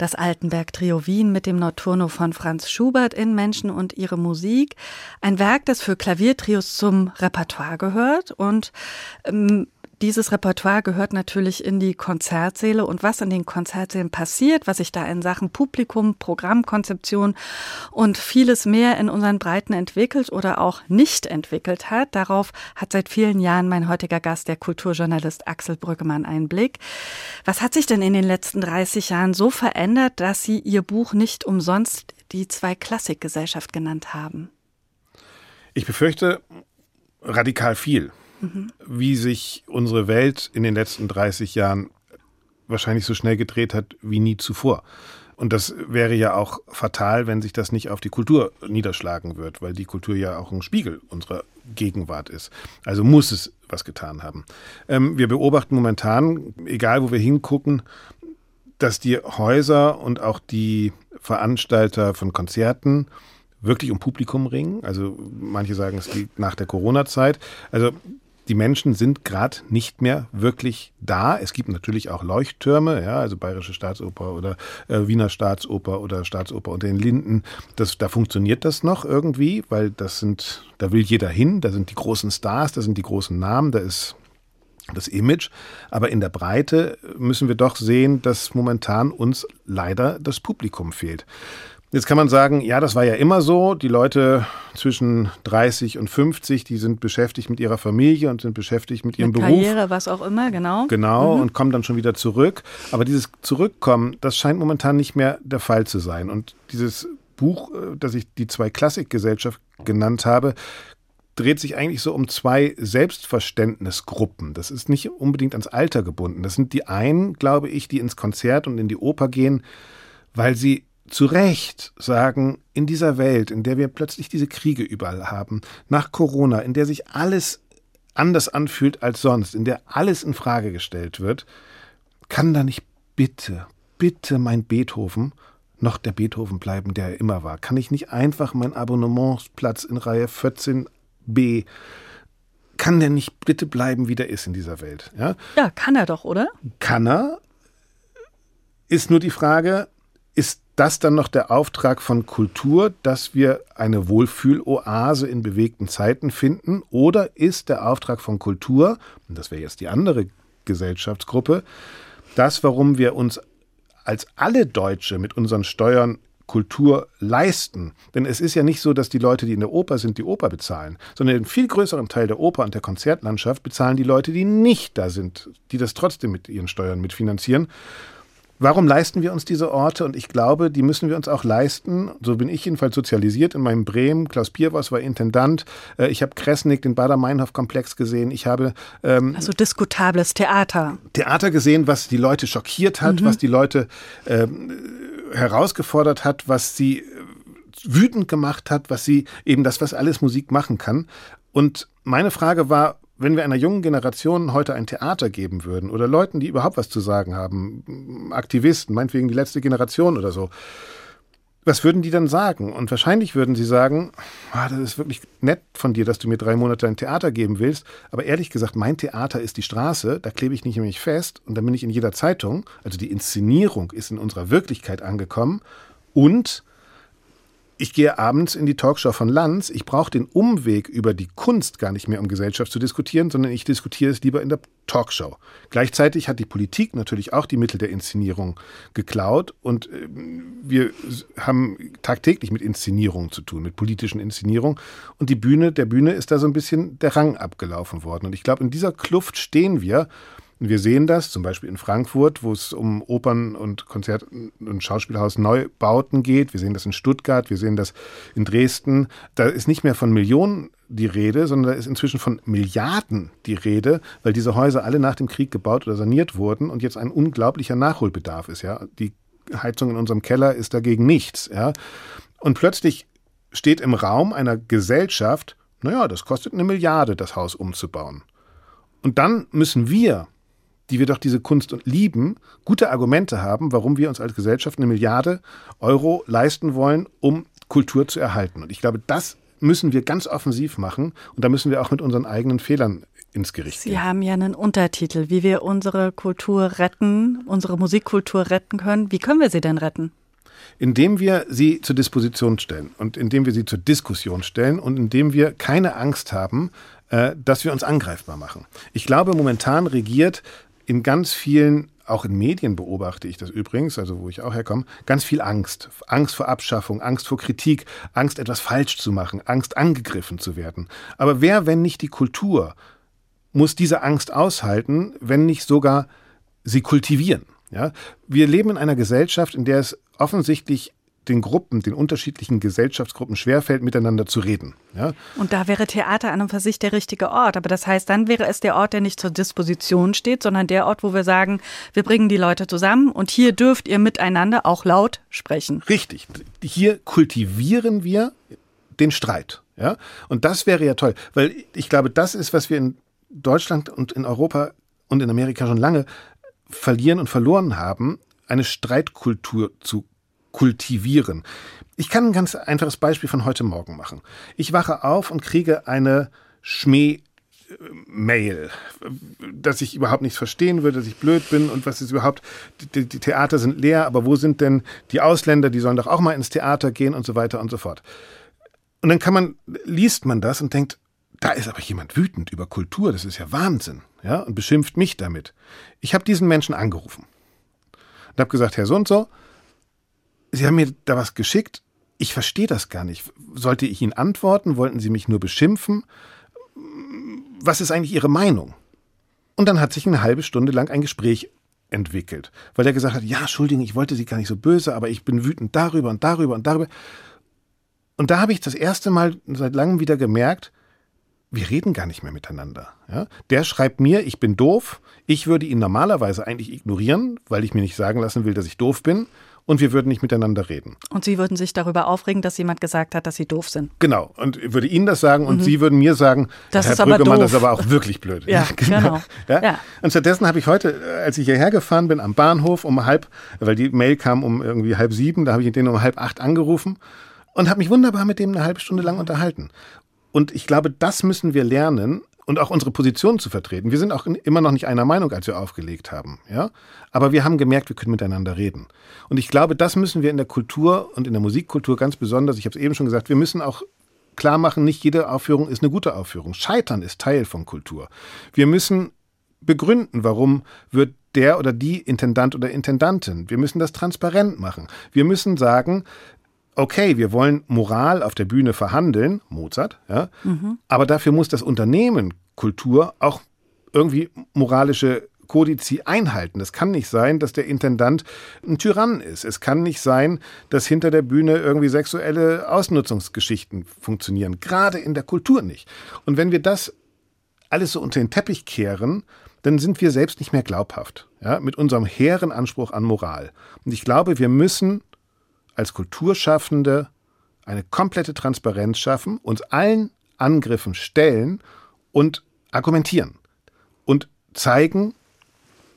Das Altenberg-Trio Wien mit dem Notturno von Franz Schubert in Menschen und ihre Musik. Ein Werk, das für Klaviertrios zum Repertoire gehört und ähm, dieses Repertoire gehört natürlich in die Konzertsäle und was in den Konzertsälen passiert, was sich da in Sachen Publikum, Programmkonzeption und vieles mehr in unseren Breiten entwickelt oder auch nicht entwickelt hat, darauf hat seit vielen Jahren mein heutiger Gast, der Kulturjournalist Axel Brüggemann, einen Blick. Was hat sich denn in den letzten 30 Jahren so verändert, dass Sie Ihr Buch nicht umsonst die zwei Klassikgesellschaft genannt haben? Ich befürchte radikal viel wie sich unsere Welt in den letzten 30 Jahren wahrscheinlich so schnell gedreht hat wie nie zuvor. Und das wäre ja auch fatal, wenn sich das nicht auf die Kultur niederschlagen wird, weil die Kultur ja auch ein Spiegel unserer Gegenwart ist. Also muss es was getan haben. Ähm, wir beobachten momentan, egal wo wir hingucken, dass die Häuser und auch die Veranstalter von Konzerten wirklich um Publikum ringen. Also manche sagen, es liegt nach der Corona-Zeit. Also die Menschen sind gerade nicht mehr wirklich da. Es gibt natürlich auch Leuchttürme, ja, also Bayerische Staatsoper oder äh, Wiener Staatsoper oder Staatsoper unter den Linden. Das, da funktioniert das noch irgendwie, weil das sind, da will jeder hin, da sind die großen Stars, da sind die großen Namen, da ist das Image. Aber in der Breite müssen wir doch sehen, dass momentan uns leider das Publikum fehlt. Jetzt kann man sagen, ja, das war ja immer so. Die Leute zwischen 30 und 50, die sind beschäftigt mit ihrer Familie und sind beschäftigt mit ihrem mit Beruf. Karriere, was auch immer, genau. Genau, mhm. und kommen dann schon wieder zurück. Aber dieses Zurückkommen, das scheint momentan nicht mehr der Fall zu sein. Und dieses Buch, äh, das ich die zwei Klassikgesellschaft genannt habe, dreht sich eigentlich so um zwei Selbstverständnisgruppen. Das ist nicht unbedingt ans Alter gebunden. Das sind die einen, glaube ich, die ins Konzert und in die Oper gehen, weil sie zu Recht sagen, in dieser Welt, in der wir plötzlich diese Kriege überall haben, nach Corona, in der sich alles anders anfühlt als sonst, in der alles in Frage gestellt wird, kann da nicht bitte, bitte mein Beethoven noch der Beethoven bleiben, der er immer war? Kann ich nicht einfach meinen Abonnementsplatz in Reihe 14b kann der nicht bitte bleiben, wie der ist in dieser Welt? Ja, ja kann er doch, oder? Kann er. Ist nur die Frage, ist das dann noch der Auftrag von Kultur, dass wir eine Wohlfühloase in bewegten Zeiten finden? Oder ist der Auftrag von Kultur, und das wäre jetzt die andere Gesellschaftsgruppe, das, warum wir uns als alle Deutsche mit unseren Steuern Kultur leisten. Denn es ist ja nicht so, dass die Leute, die in der Oper sind, die Oper bezahlen, sondern den viel größeren Teil der Oper und der Konzertlandschaft bezahlen die Leute, die nicht da sind, die das trotzdem mit ihren Steuern mitfinanzieren. Warum leisten wir uns diese Orte? Und ich glaube, die müssen wir uns auch leisten. So bin ich jedenfalls sozialisiert in meinem Bremen. Klaus Pierwas war Intendant. Äh, ich habe Kressnick, den Bader-Meinhof-Komplex gesehen. Ich habe ähm, also diskutables Theater. Theater gesehen, was die Leute schockiert hat, mhm. was die Leute ähm, herausgefordert hat, was sie äh, wütend gemacht hat, was sie eben das, was alles Musik machen kann. Und meine Frage war, wenn wir einer jungen Generation heute ein Theater geben würden oder Leuten, die überhaupt was zu sagen haben, Aktivisten, meinetwegen die letzte Generation oder so, was würden die dann sagen? Und wahrscheinlich würden sie sagen, ah, das ist wirklich nett von dir, dass du mir drei Monate ein Theater geben willst, aber ehrlich gesagt, mein Theater ist die Straße, da klebe ich nicht nämlich fest und da bin ich in jeder Zeitung, also die Inszenierung ist in unserer Wirklichkeit angekommen und ich gehe abends in die Talkshow von Lanz. Ich brauche den Umweg über die Kunst gar nicht mehr, um Gesellschaft zu diskutieren, sondern ich diskutiere es lieber in der Talkshow. Gleichzeitig hat die Politik natürlich auch die Mittel der Inszenierung geklaut und äh, wir haben tagtäglich mit Inszenierungen zu tun, mit politischen Inszenierungen. Und die Bühne, der Bühne ist da so ein bisschen der Rang abgelaufen worden. Und ich glaube, in dieser Kluft stehen wir. Und wir sehen das zum Beispiel in Frankfurt, wo es um Opern- und Konzert- und Schauspielhaus Neubauten geht. Wir sehen das in Stuttgart, wir sehen das in Dresden. Da ist nicht mehr von Millionen die Rede, sondern da ist inzwischen von Milliarden die Rede, weil diese Häuser alle nach dem Krieg gebaut oder saniert wurden und jetzt ein unglaublicher Nachholbedarf ist. Ja, die Heizung in unserem Keller ist dagegen nichts. Ja, und plötzlich steht im Raum einer Gesellschaft, naja, das kostet eine Milliarde, das Haus umzubauen. Und dann müssen wir die wir doch diese Kunst lieben, gute Argumente haben, warum wir uns als Gesellschaft eine Milliarde Euro leisten wollen, um Kultur zu erhalten. Und ich glaube, das müssen wir ganz offensiv machen und da müssen wir auch mit unseren eigenen Fehlern ins Gericht Sie gehen. haben ja einen Untertitel, wie wir unsere Kultur retten, unsere Musikkultur retten können. Wie können wir sie denn retten? Indem wir sie zur Disposition stellen und indem wir sie zur Diskussion stellen und indem wir keine Angst haben, äh, dass wir uns angreifbar machen. Ich glaube, momentan regiert in ganz vielen, auch in Medien beobachte ich das übrigens, also wo ich auch herkomme, ganz viel Angst. Angst vor Abschaffung, Angst vor Kritik, Angst, etwas falsch zu machen, Angst, angegriffen zu werden. Aber wer, wenn nicht die Kultur, muss diese Angst aushalten, wenn nicht sogar sie kultivieren. Ja? Wir leben in einer Gesellschaft, in der es offensichtlich den Gruppen, den unterschiedlichen Gesellschaftsgruppen schwerfällt, miteinander zu reden. Ja? Und da wäre Theater an und für sich der richtige Ort. Aber das heißt, dann wäre es der Ort, der nicht zur Disposition steht, sondern der Ort, wo wir sagen, wir bringen die Leute zusammen und hier dürft ihr miteinander auch laut sprechen. Richtig. Hier kultivieren wir den Streit. Ja? Und das wäre ja toll, weil ich glaube, das ist, was wir in Deutschland und in Europa und in Amerika schon lange verlieren und verloren haben, eine Streitkultur zu kultivieren. Ich kann ein ganz einfaches Beispiel von heute Morgen machen. Ich wache auf und kriege eine Schmäh Mail, dass ich überhaupt nichts verstehen würde, dass ich blöd bin und was ist überhaupt, die, die, Theater sind leer, aber wo sind denn die Ausländer, die sollen doch auch mal ins Theater gehen und so weiter und so fort. Und dann kann man, liest man das und denkt, da ist aber jemand wütend über Kultur, das ist ja Wahnsinn, ja, und beschimpft mich damit. Ich habe diesen Menschen angerufen und habe gesagt, Herr so und so, Sie haben mir da was geschickt, ich verstehe das gar nicht. Sollte ich Ihnen antworten? Wollten Sie mich nur beschimpfen? Was ist eigentlich Ihre Meinung? Und dann hat sich eine halbe Stunde lang ein Gespräch entwickelt, weil er gesagt hat, ja, Entschuldigung, ich wollte Sie gar nicht so böse, aber ich bin wütend darüber und darüber und darüber. Und da habe ich das erste Mal seit langem wieder gemerkt, wir reden gar nicht mehr miteinander. Ja? Der schreibt mir, ich bin doof. Ich würde ihn normalerweise eigentlich ignorieren, weil ich mir nicht sagen lassen will, dass ich doof bin. Und wir würden nicht miteinander reden. Und Sie würden sich darüber aufregen, dass jemand gesagt hat, dass Sie doof sind. Genau. Und ich würde Ihnen das sagen und mhm. Sie würden mir sagen, das Herr ist aber Brüggemann, das ist aber auch wirklich blöd. ja, genau. Ja? Ja. Und stattdessen habe ich heute, als ich hierher gefahren bin, am Bahnhof um halb, weil die Mail kam um irgendwie halb sieben, da habe ich den um halb acht angerufen und habe mich wunderbar mit dem eine halbe Stunde lang unterhalten. Und ich glaube, das müssen wir lernen und auch unsere Position zu vertreten. Wir sind auch immer noch nicht einer Meinung, als wir aufgelegt haben, ja. Aber wir haben gemerkt, wir können miteinander reden. Und ich glaube, das müssen wir in der Kultur und in der Musikkultur ganz besonders. Ich habe es eben schon gesagt, wir müssen auch klar machen, nicht jede Aufführung ist eine gute Aufführung. Scheitern ist Teil von Kultur. Wir müssen begründen, warum wird der oder die Intendant oder Intendantin. Wir müssen das transparent machen. Wir müssen sagen, okay, wir wollen Moral auf der Bühne verhandeln, Mozart, ja, mhm. aber dafür muss das Unternehmen Kultur auch irgendwie moralische Kodizi einhalten. Es kann nicht sein, dass der Intendant ein Tyrann ist. Es kann nicht sein, dass hinter der Bühne irgendwie sexuelle Ausnutzungsgeschichten funktionieren. Gerade in der Kultur nicht. Und wenn wir das alles so unter den Teppich kehren, dann sind wir selbst nicht mehr glaubhaft. Ja, mit unserem hehren Anspruch an Moral. Und ich glaube, wir müssen als Kulturschaffende eine komplette Transparenz schaffen, uns allen Angriffen stellen und argumentieren und zeigen,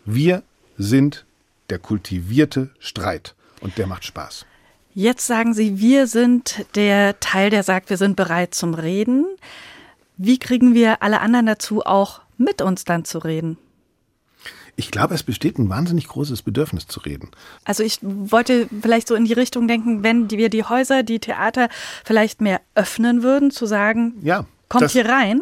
wir sind der kultivierte Streit und der macht Spaß. Jetzt sagen Sie, wir sind der Teil, der sagt, wir sind bereit zum Reden. Wie kriegen wir alle anderen dazu, auch mit uns dann zu reden? Ich glaube, es besteht ein wahnsinnig großes Bedürfnis zu reden. Also ich wollte vielleicht so in die Richtung denken, wenn wir die Häuser, die Theater vielleicht mehr öffnen würden, zu sagen, ja, kommt hier rein.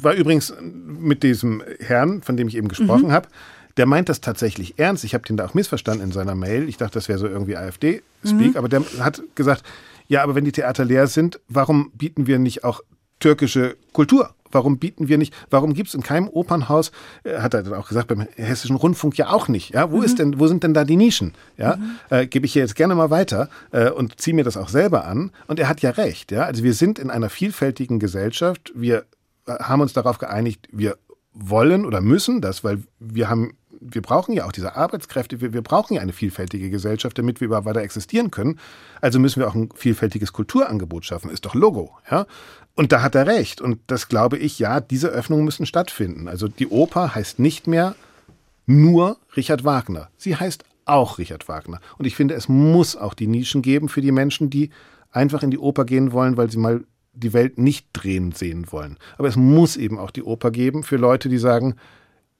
War übrigens mit diesem Herrn, von dem ich eben gesprochen mhm. habe, der meint das tatsächlich ernst. Ich habe den da auch missverstanden in seiner Mail. Ich dachte, das wäre so irgendwie AfD-Speak, mhm. aber der hat gesagt, ja, aber wenn die Theater leer sind, warum bieten wir nicht auch türkische Kultur? Warum bieten wir nicht, warum gibt es in keinem Opernhaus, äh, hat er dann auch gesagt, beim Hessischen Rundfunk ja auch nicht. Ja, wo mhm. ist denn, wo sind denn da die Nischen? Ja, mhm. äh, gebe ich hier jetzt gerne mal weiter äh, und ziehe mir das auch selber an. Und er hat ja recht. Ja, also wir sind in einer vielfältigen Gesellschaft. Wir haben uns darauf geeinigt, wir wollen oder müssen das, weil wir haben wir brauchen ja auch diese Arbeitskräfte, wir, wir brauchen ja eine vielfältige Gesellschaft, damit wir überhaupt weiter existieren können. Also müssen wir auch ein vielfältiges Kulturangebot schaffen, ist doch Logo. Ja? Und da hat er recht. Und das glaube ich, ja, diese Öffnungen müssen stattfinden. Also die Oper heißt nicht mehr nur Richard Wagner. Sie heißt auch Richard Wagner. Und ich finde, es muss auch die Nischen geben für die Menschen, die einfach in die Oper gehen wollen, weil sie mal die Welt nicht drehen sehen wollen. Aber es muss eben auch die Oper geben für Leute, die sagen,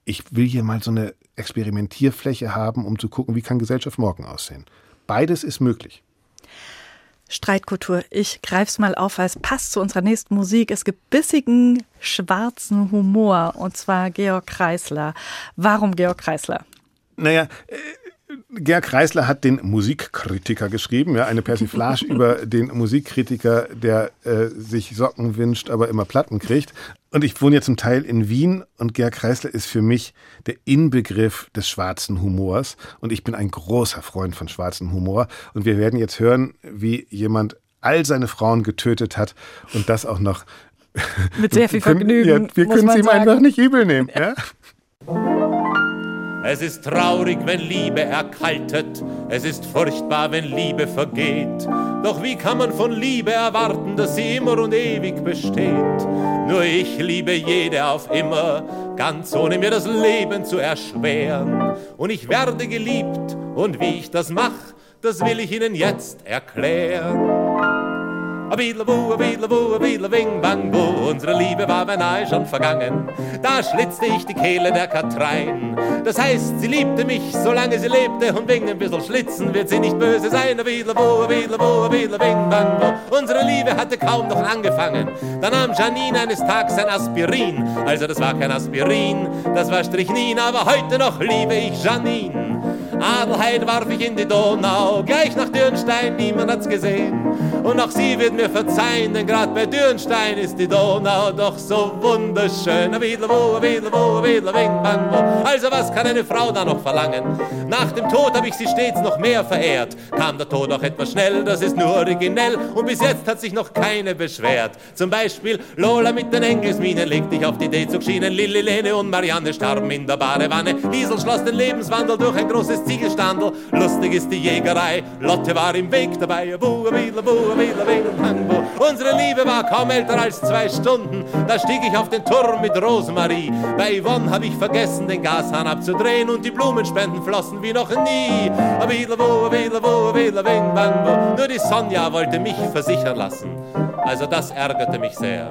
ich will hier mal so eine Experimentierfläche haben, um zu gucken, wie kann Gesellschaft morgen aussehen. Beides ist möglich. Streitkultur. Ich greif's mal auf, weil es passt zu unserer nächsten Musik. Es gibt bissigen, schwarzen Humor, und zwar Georg Kreisler. Warum Georg Kreisler? Naja, Georg Kreisler hat den Musikkritiker geschrieben, ja, eine Persiflage über den Musikkritiker, der äh, sich Socken wünscht, aber immer Platten kriegt. Und ich wohne ja zum Teil in Wien und Georg Kreisler ist für mich der Inbegriff des schwarzen Humors. Und ich bin ein großer Freund von schwarzem Humor. Und wir werden jetzt hören, wie jemand all seine Frauen getötet hat und das auch noch mit sehr viel Vergnügen. Ja, wir können es ihm einfach nicht übel nehmen. Ja? Es ist traurig, wenn Liebe erkaltet, es ist furchtbar, wenn Liebe vergeht. Doch wie kann man von Liebe erwarten, dass sie immer und ewig besteht? Nur ich liebe jede auf immer, ganz ohne mir das Leben zu erschweren. Und ich werde geliebt, und wie ich das mach, das will ich Ihnen jetzt erklären. A Biedlebu, a Biedlebu, a Biedle, Bang, Bo. Unsere Liebe war beinahe schon vergangen. Da schlitzte ich die Kehle der Katrein. Das heißt, sie liebte mich, solange sie lebte. Und wegen ein bisschen Schlitzen wird sie nicht böse sein. A Biedlebu, a Biedlebu, a Biedle, Bang, Bo. Unsere Liebe hatte kaum noch angefangen. Da nahm Janine eines Tages ein Aspirin. Also, das war kein Aspirin, das war Strichnin. Aber heute noch liebe ich Janine. Adelheid warf ich in die Donau, gleich nach Dürnstein, niemand hat's gesehen. Und auch sie wird mir verzeihen, denn grad bei Dürnstein ist die Donau doch so wunderschön. A Wiedle wo, a Wiedle wo, a Wiedle wing, bang wo. Also was kann eine Frau da noch verlangen? Nach dem Tod habe ich sie stets noch mehr verehrt. Kam der Tod auch etwas schnell, das ist nur originell. Und bis jetzt hat sich noch keine beschwert. Zum Beispiel Lola mit den Engelsminen legt dich auf die D-Zug-Schienen. Lilli, Lene und Marianne starben in der Badewanne. Liesel schloss den Lebenswandel durch ein großes Ziegelstandel. Lustig ist die Jägerei, Lotte war im Weg dabei. Unsere Liebe war kaum älter als zwei Stunden. Da stieg ich auf den Turm mit Rosemarie. Bei Yvonne hab ich vergessen, den Gashahn abzudrehen und die Blumenspenden flossen wie noch nie. Nur die Sonja wollte mich versichern lassen. Also das ärgerte mich sehr.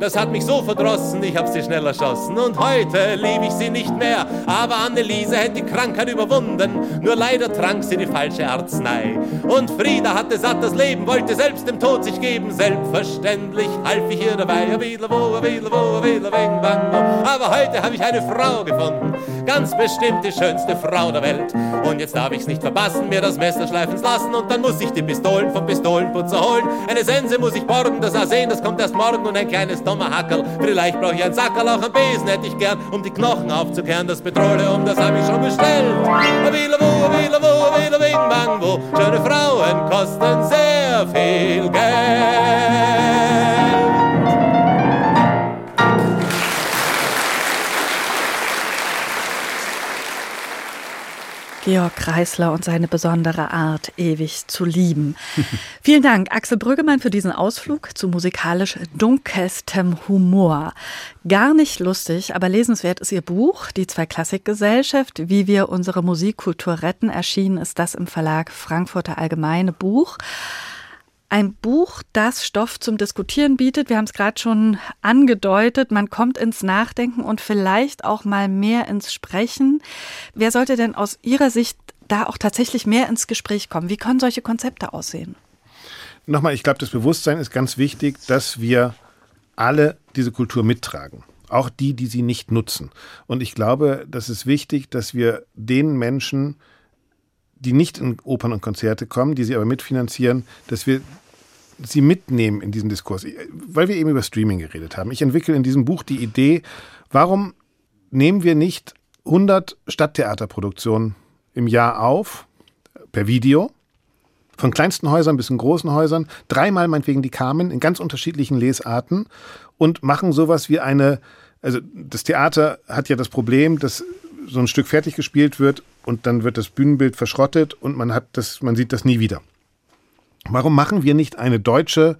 Das hat mich so verdrossen, ich hab sie schnell erschossen. Und heute lieb ich sie nicht mehr. Aber Anneliese hätte die Krankheit überwunden. Nur leider trank sie die falsche Arznei. Und Frieda hatte satt das Leben, wollte selbst dem Tod sich geben. Selbstverständlich half ich ihr dabei. Aber heute habe ich eine Frau gefunden. Ganz bestimmt die schönste Frau der Welt. Und jetzt darf ich's nicht verpassen, mir das Messer schleifen lassen. Und dann muss ich die Pistolen vom Pistolenputzer holen. Eine Sense muss ich borgen, das Arsen, das kommt erst morgen. Und ein kleines dummer Hackel. Vielleicht brauche ich ein Sackerl, auch ein Besen hätte ich gern, um die Knochen aufzukehren. Das Petroleum, das habe ich schon bestellt. Wo, wille, wing, bang, wo. Schöne Frauen kosten sehr viel Geld. Georg Kreisler und seine besondere Art, ewig zu lieben. Vielen Dank, Axel Brüggemann, für diesen Ausflug zu musikalisch dunkelstem Humor. Gar nicht lustig, aber lesenswert ist Ihr Buch, Die zwei Klassikgesellschaft, wie wir unsere Musikkultur retten. Erschienen ist das im Verlag Frankfurter Allgemeine Buch. Ein Buch, das Stoff zum Diskutieren bietet. Wir haben es gerade schon angedeutet. Man kommt ins Nachdenken und vielleicht auch mal mehr ins Sprechen. Wer sollte denn aus Ihrer Sicht da auch tatsächlich mehr ins Gespräch kommen? Wie können solche Konzepte aussehen? Nochmal, ich glaube, das Bewusstsein ist ganz wichtig, dass wir alle diese Kultur mittragen. Auch die, die sie nicht nutzen. Und ich glaube, das ist wichtig, dass wir den Menschen, die nicht in Opern und Konzerte kommen, die sie aber mitfinanzieren, dass wir Sie mitnehmen in diesen Diskurs, weil wir eben über Streaming geredet haben. Ich entwickle in diesem Buch die Idee, warum nehmen wir nicht 100 Stadttheaterproduktionen im Jahr auf, per Video, von kleinsten Häusern bis in großen Häusern, dreimal meinetwegen die Carmen in ganz unterschiedlichen Lesarten und machen sowas wie eine, also das Theater hat ja das Problem, dass so ein Stück fertig gespielt wird und dann wird das Bühnenbild verschrottet und man hat das, man sieht das nie wieder. Warum machen wir nicht eine deutsche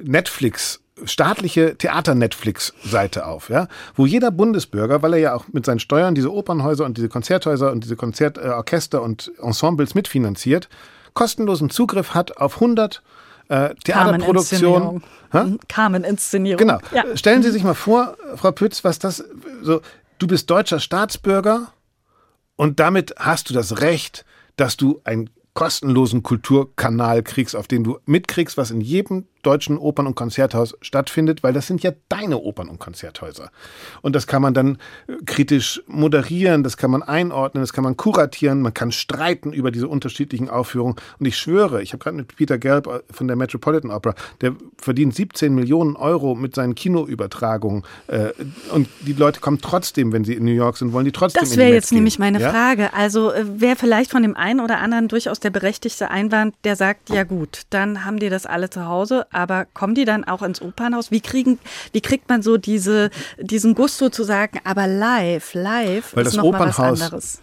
Netflix staatliche Theater-Netflix-Seite auf, ja, wo jeder Bundesbürger, weil er ja auch mit seinen Steuern diese Opernhäuser und diese Konzerthäuser und diese Konzertorchester und Ensembles mitfinanziert, kostenlosen Zugriff hat auf 100 Äh, Theaterproduktion. Carmen-Inszenierung. Carmen-Inszenierung. Genau. Ja. Stellen Sie sich mal vor, Frau Pütz, was das so. Du bist deutscher Staatsbürger und damit hast du das Recht, dass du einen kostenlosen Kulturkanal kriegst, auf den du mitkriegst, was in jedem deutschen Opern- und Konzerthaus stattfindet, weil das sind ja deine Opern- und Konzerthäuser. Und das kann man dann äh, kritisch moderieren, das kann man einordnen, das kann man kuratieren, man kann streiten über diese unterschiedlichen Aufführungen. Und ich schwöre, ich habe gerade mit Peter Gelb äh, von der Metropolitan Opera, der verdient 17 Millionen Euro mit seinen Kinoübertragungen. Äh, und die Leute kommen trotzdem, wenn sie in New York sind, wollen die trotzdem Das wäre jetzt gehen. nämlich meine Ja? Frage. Also äh, wäre vielleicht von dem einen oder anderen durchaus der berechtigte Einwand, der sagt, ja gut, dann haben die das alle zu Hause, aber kommen die dann auch ins Opernhaus? Wie kriegen, wie kriegt man so diese, diesen Gusto zu sagen, aber live, live Weil ist das noch mal was Opernhaus anderes.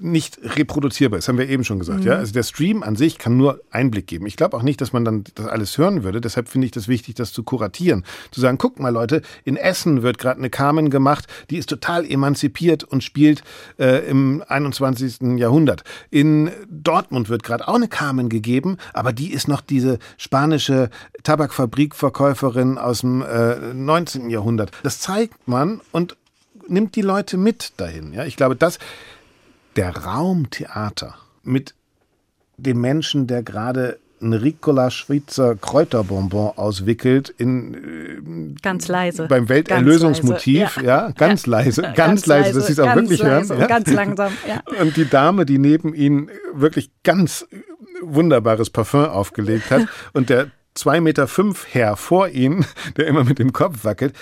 nicht reproduzierbar ist, haben wir eben schon gesagt. Ja? Also der Stream an sich kann nur Einblick geben. Ich glaube auch nicht, dass man dann das alles hören würde. Deshalb finde ich das wichtig, das zu kuratieren. Zu sagen, guck mal Leute, in Essen wird gerade eine Carmen gemacht, die ist total emanzipiert und spielt äh, im 21. Jahrhundert. In Dortmund wird gerade auch eine Carmen gegeben, aber die ist noch diese spanische Tabakfabrikverkäuferin aus dem äh, 19. Jahrhundert. Das zeigt man und nimmt die Leute mit dahin. Ja, ich glaube, dass der Raumtheater mit dem Menschen, der gerade ein Ricola Schweizer Kräuterbonbon auswickelt in Ganz leise. beim Welterlösungsmotiv, Ganz leise, ja. ganz leise, ganz, leise, dass sie es auch ganz wirklich leise, hören. Ja? Ganz langsam, ja. Und die Dame, die neben ihnen wirklich ganz wunderbares Parfum aufgelegt hat und der zwei Meter fünf Herr vor ihnen, der immer mit dem Kopf wackelt,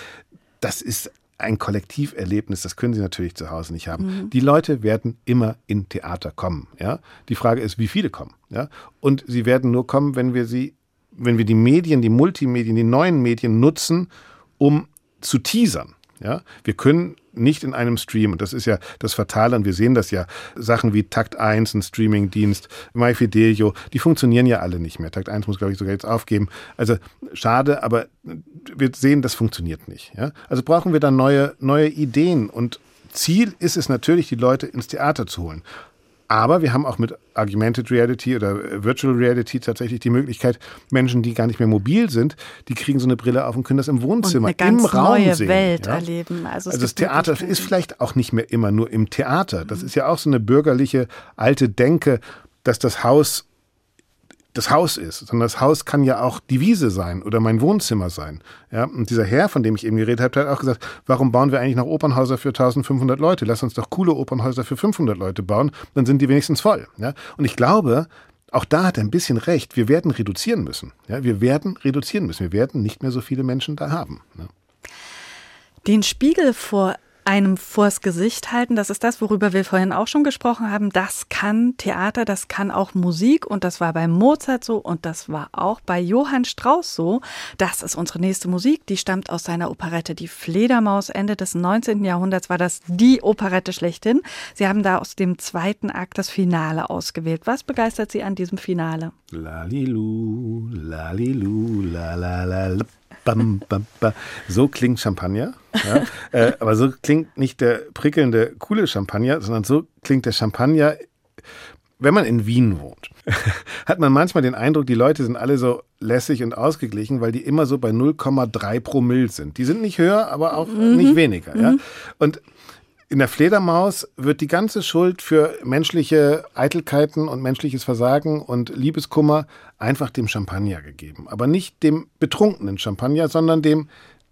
das ist ein Kollektiverlebnis, das können Sie natürlich zu Hause nicht haben. Die Leute werden immer in Theater kommen. Ja? Die Frage ist, wie viele kommen. Ja? Und sie werden nur kommen, wenn wir sie, wenn wir die Medien, die Multimedien, die neuen Medien nutzen, um zu teasern. Ja, wir können nicht in einem Stream, und das ist ja das Fatale, und wir sehen das ja, Sachen wie Takt 1, ein Streamingdienst, MyFidelio, die funktionieren ja alle nicht mehr. Takt 1 muss, glaube ich, sogar jetzt aufgeben. Also schade, aber wir sehen, das funktioniert nicht. Ja? Also brauchen wir da neue, neue Ideen. Und Ziel ist es natürlich, die Leute ins Theater zu holen. Aber wir haben auch mit Augmented Reality oder äh, Virtual Reality tatsächlich die Möglichkeit, Menschen, die gar nicht mehr mobil sind, die kriegen so eine Brille auf und können das im Und Wohnzimmer, eine ganz im Raum neue sehen. Welt ja? erleben. Also, Also das Theater ist vielleicht auch nicht mehr immer nur im Theater. Das ist ja auch so eine bürgerliche alte Denke, dass das Haus das Haus ist, sondern das Haus kann ja auch die Wiese sein oder mein Wohnzimmer sein. Ja, und dieser Herr, von dem ich eben geredet habe, hat auch gesagt, warum bauen wir eigentlich noch Opernhäuser für 1500 Leute? Lass uns doch coole Opernhäuser für 500 Leute bauen, dann sind die wenigstens voll. Ja, und ich glaube, auch da hat er ein bisschen recht. Wir werden reduzieren müssen. Ja, wir werden reduzieren müssen. Wir werden nicht mehr so viele Menschen da haben. Ne? Den Spiegel vor einem vors Gesicht halten, das ist das, worüber wir vorhin auch schon gesprochen haben. Das kann Theater, das kann auch Musik und das war bei Mozart so und das war auch bei Johann Strauss so. Das ist unsere nächste Musik, die stammt aus seiner Operette Die Fledermaus. Ende des 19. Jahrhunderts war das die Operette schlechthin. Sie haben da aus dem zweiten Akt das Finale ausgewählt. Was begeistert Sie an diesem Finale? Lalilu, lalilu, la bam, bam, bam. So klingt Champagner. Ja? äh, aber so klingt nicht der prickelnde, coole Champagner, sondern so klingt der Champagner, wenn man in Wien wohnt. Hat man manchmal den Eindruck, die Leute sind alle so lässig und ausgeglichen, weil die immer so bei 0,3 Promille sind. Die sind nicht höher, aber auch nicht weniger. Ja? Und in der Fledermaus wird die ganze Schuld für menschliche Eitelkeiten und menschliches Versagen und Liebeskummer einfach dem Champagner gegeben. Aber nicht dem betrunkenen Champagner, sondern dem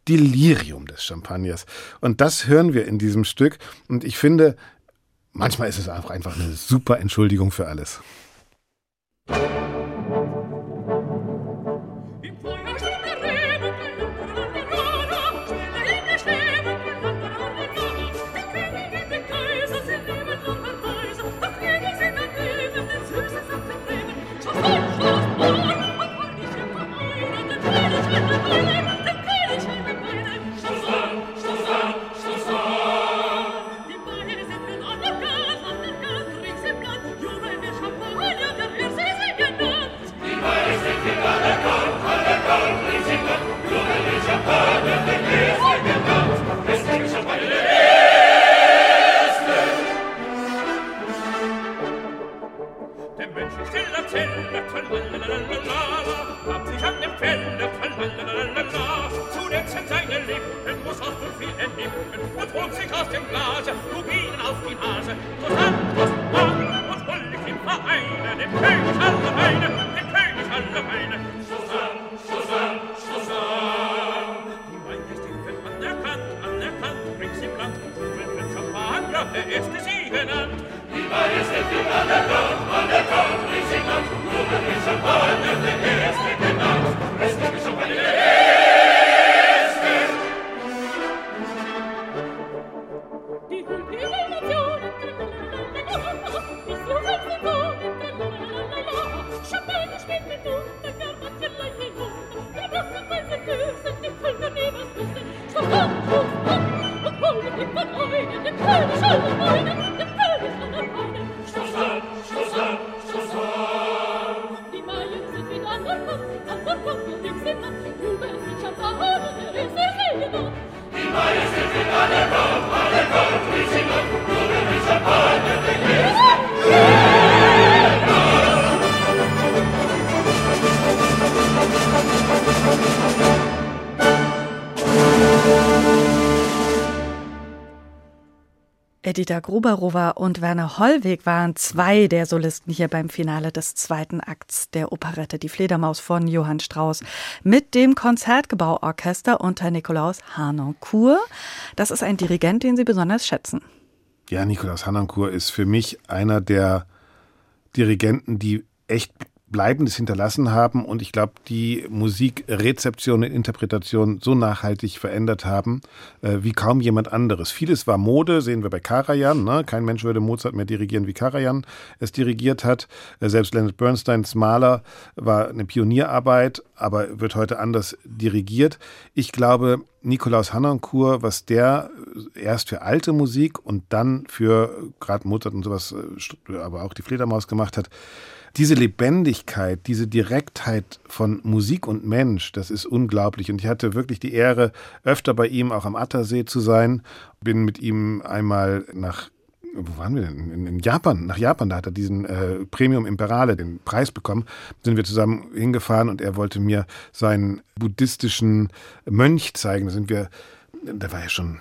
Delirium des Champagners. Und das hören wir in diesem Stück. Und ich finde, manchmal ist es einfach, einfach eine super Entschuldigung für alles. Aus dem Glase, Rubinen auf die Nase. Tosan, Tosan, und huldig im Vereine, dem König aller Weine, dem König aller Weine. Tosan, Tosan, Tosan. Die Majestät wird anerkannt, anerkannt, rings im Land, Jubel wird Champagner, der erste Sie genannt. Die Majestät wird anerkannt, anerkannt, rings im Land, Jubel wird Champagner, der erste genannt. Es wird Champagner, der erste. Edita Gruberowa und Werner Hollweg waren zwei der Solisten hier beim Finale des zweiten Akts der Operette Die Fledermaus von Johann Strauss mit dem Konzertgebauorchester unter Nikolaus Harnoncourt. Das ist ein Dirigent, den Sie besonders schätzen. Ja, Nikolaus Harnoncourt ist für mich einer der Dirigenten, die echt Bleibendes hinterlassen haben und ich glaube, die Musikrezeption und Interpretation so nachhaltig verändert haben, äh, wie kaum jemand anderes. Vieles war Mode, sehen wir bei Karajan. Ne? Kein Mensch würde Mozart mehr dirigieren, wie Karajan es dirigiert hat. Äh, selbst Leonard Bernsteins Maler war eine Pionierarbeit, aber wird heute anders dirigiert. Ich glaube, Nikolaus Harnoncourt, was der erst für alte Musik und dann für gerade Mozart und sowas, äh, aber auch die Fledermaus gemacht hat, diese Lebendigkeit, diese Direktheit von Musik und Mensch, das ist unglaublich. Und ich hatte wirklich die Ehre, öfter bei ihm auch am Attersee zu sein. Bin mit ihm einmal nach wo waren wir denn? In, Japan, nach Japan, da hat er diesen äh, Premium Imperale, den Preis bekommen, sind wir zusammen hingefahren und er wollte mir seinen buddhistischen Mönch zeigen. Da sind wir, da war er schon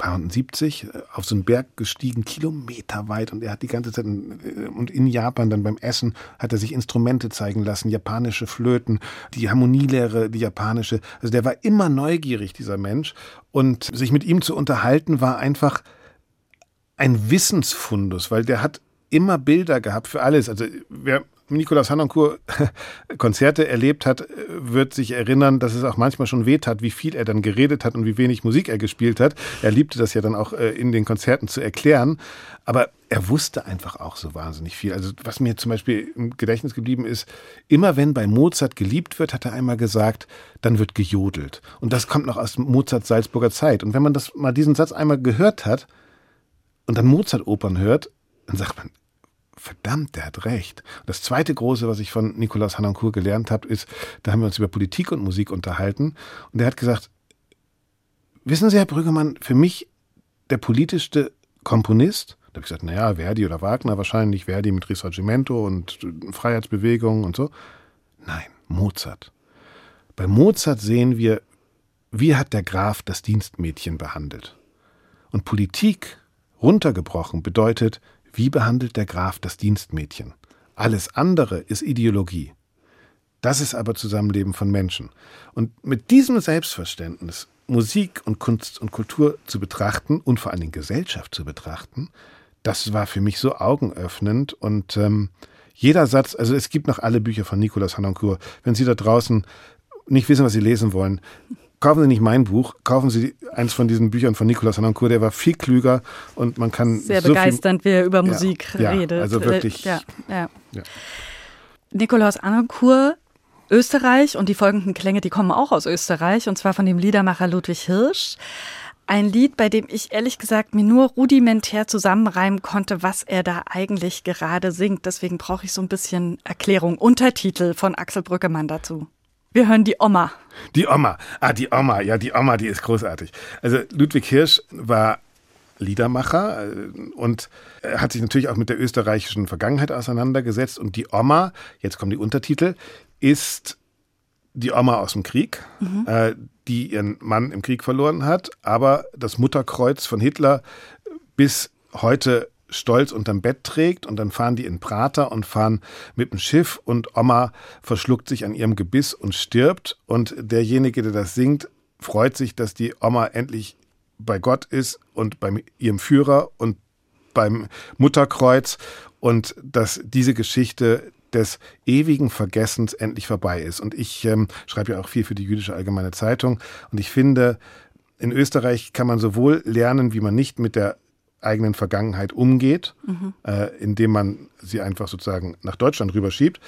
70 äh, auf so einen Berg gestiegen, kilometerweit und er hat die ganze Zeit äh, und in Japan dann beim Essen hat er sich Instrumente zeigen lassen, japanische Flöten, die Harmonielehre, die japanische. Also der war immer neugierig, dieser Mensch und sich mit ihm zu unterhalten war einfach ein Wissensfundus, weil der hat immer Bilder gehabt für alles. Also wer Nikolaus Hanoncourt Konzerte erlebt hat, wird sich erinnern, dass es auch manchmal schon wehtat, wie viel er dann geredet hat und wie wenig Musik er gespielt hat. Er liebte das ja dann auch äh, in den Konzerten zu erklären. Aber er wusste einfach auch so wahnsinnig viel. Also was mir zum Beispiel im Gedächtnis geblieben ist, immer wenn bei Mozart geliebt wird, hat er einmal gesagt, dann wird gejodelt. Und das kommt noch aus Mozarts Salzburger Zeit. Und wenn man das mal diesen Satz einmal gehört hat und dann Mozart-Opern hört, dann sagt man, verdammt, der hat recht. Das zweite große, was ich von Nikolaus Hanancourt gelernt habe, ist, da haben wir uns über Politik und Musik unterhalten und er hat gesagt, wissen Sie, Herr Brüggemann, für mich der politischste Komponist, da habe ich gesagt, naja, Verdi oder Wagner wahrscheinlich, Verdi mit Risorgimento und Freiheitsbewegung und so. Nein, Mozart. Bei Mozart sehen wir, wie hat der Graf das Dienstmädchen behandelt. Und Politik, runtergebrochen, bedeutet, wie behandelt der Graf das Dienstmädchen? Alles andere ist Ideologie. Das ist aber Zusammenleben von Menschen. Und mit diesem Selbstverständnis, Musik und Kunst und Kultur zu betrachten und vor allen Dingen Gesellschaft zu betrachten, das war für mich so augenöffnend und ähm, jeder Satz, also es gibt noch alle Bücher von Nicolas Hanoncourt. Wenn Sie da draußen nicht wissen, was Sie lesen wollen, kaufen Sie nicht mein Buch, kaufen Sie eins von diesen Büchern von Nicolas Hanoncourt, der war viel klüger und man kann sehr so begeisternd, wie er über Ja, Musik ja, redet. also wirklich- Ja, ja. Ja. Nikolaus Hanoncourt, Österreich und die folgenden Klänge, die kommen auch aus Österreich und zwar von dem Liedermacher Ludwig Hirsch. Ein Lied, bei dem ich ehrlich gesagt mir nur rudimentär zusammenreimen konnte, was er da eigentlich gerade singt. Deswegen brauche ich so ein bisschen Erklärung. Untertitel von Axel Brückemann dazu. Wir hören die Oma. Die Oma. Ah, die Oma. Ja, die Oma, die ist großartig. Also Ludwig Hirsch war Liedermacher äh, und hat sich natürlich auch mit der österreichischen Vergangenheit auseinandergesetzt. Und die Oma, jetzt kommen die Untertitel, ist die Oma aus dem Krieg, äh, die ihren Mann im Krieg verloren hat, aber das Mutterkreuz von Hitler bis heute stolz unterm Bett trägt und dann fahren die in Prater und fahren mit dem Schiff und Oma verschluckt sich an ihrem Gebiss und stirbt und derjenige, der das singt, freut sich, dass die Oma endlich bei Gott ist und bei ihrem Führer und beim Mutterkreuz und dass diese Geschichte des ewigen Vergessens endlich vorbei ist. Und ich ähm, schreibe ja auch viel für die Jüdische Allgemeine Zeitung und ich finde, in Österreich kann man sowohl lernen, wie man nicht mit der eigenen Vergangenheit umgeht, äh, indem man sie einfach sozusagen nach Deutschland rüberschiebt.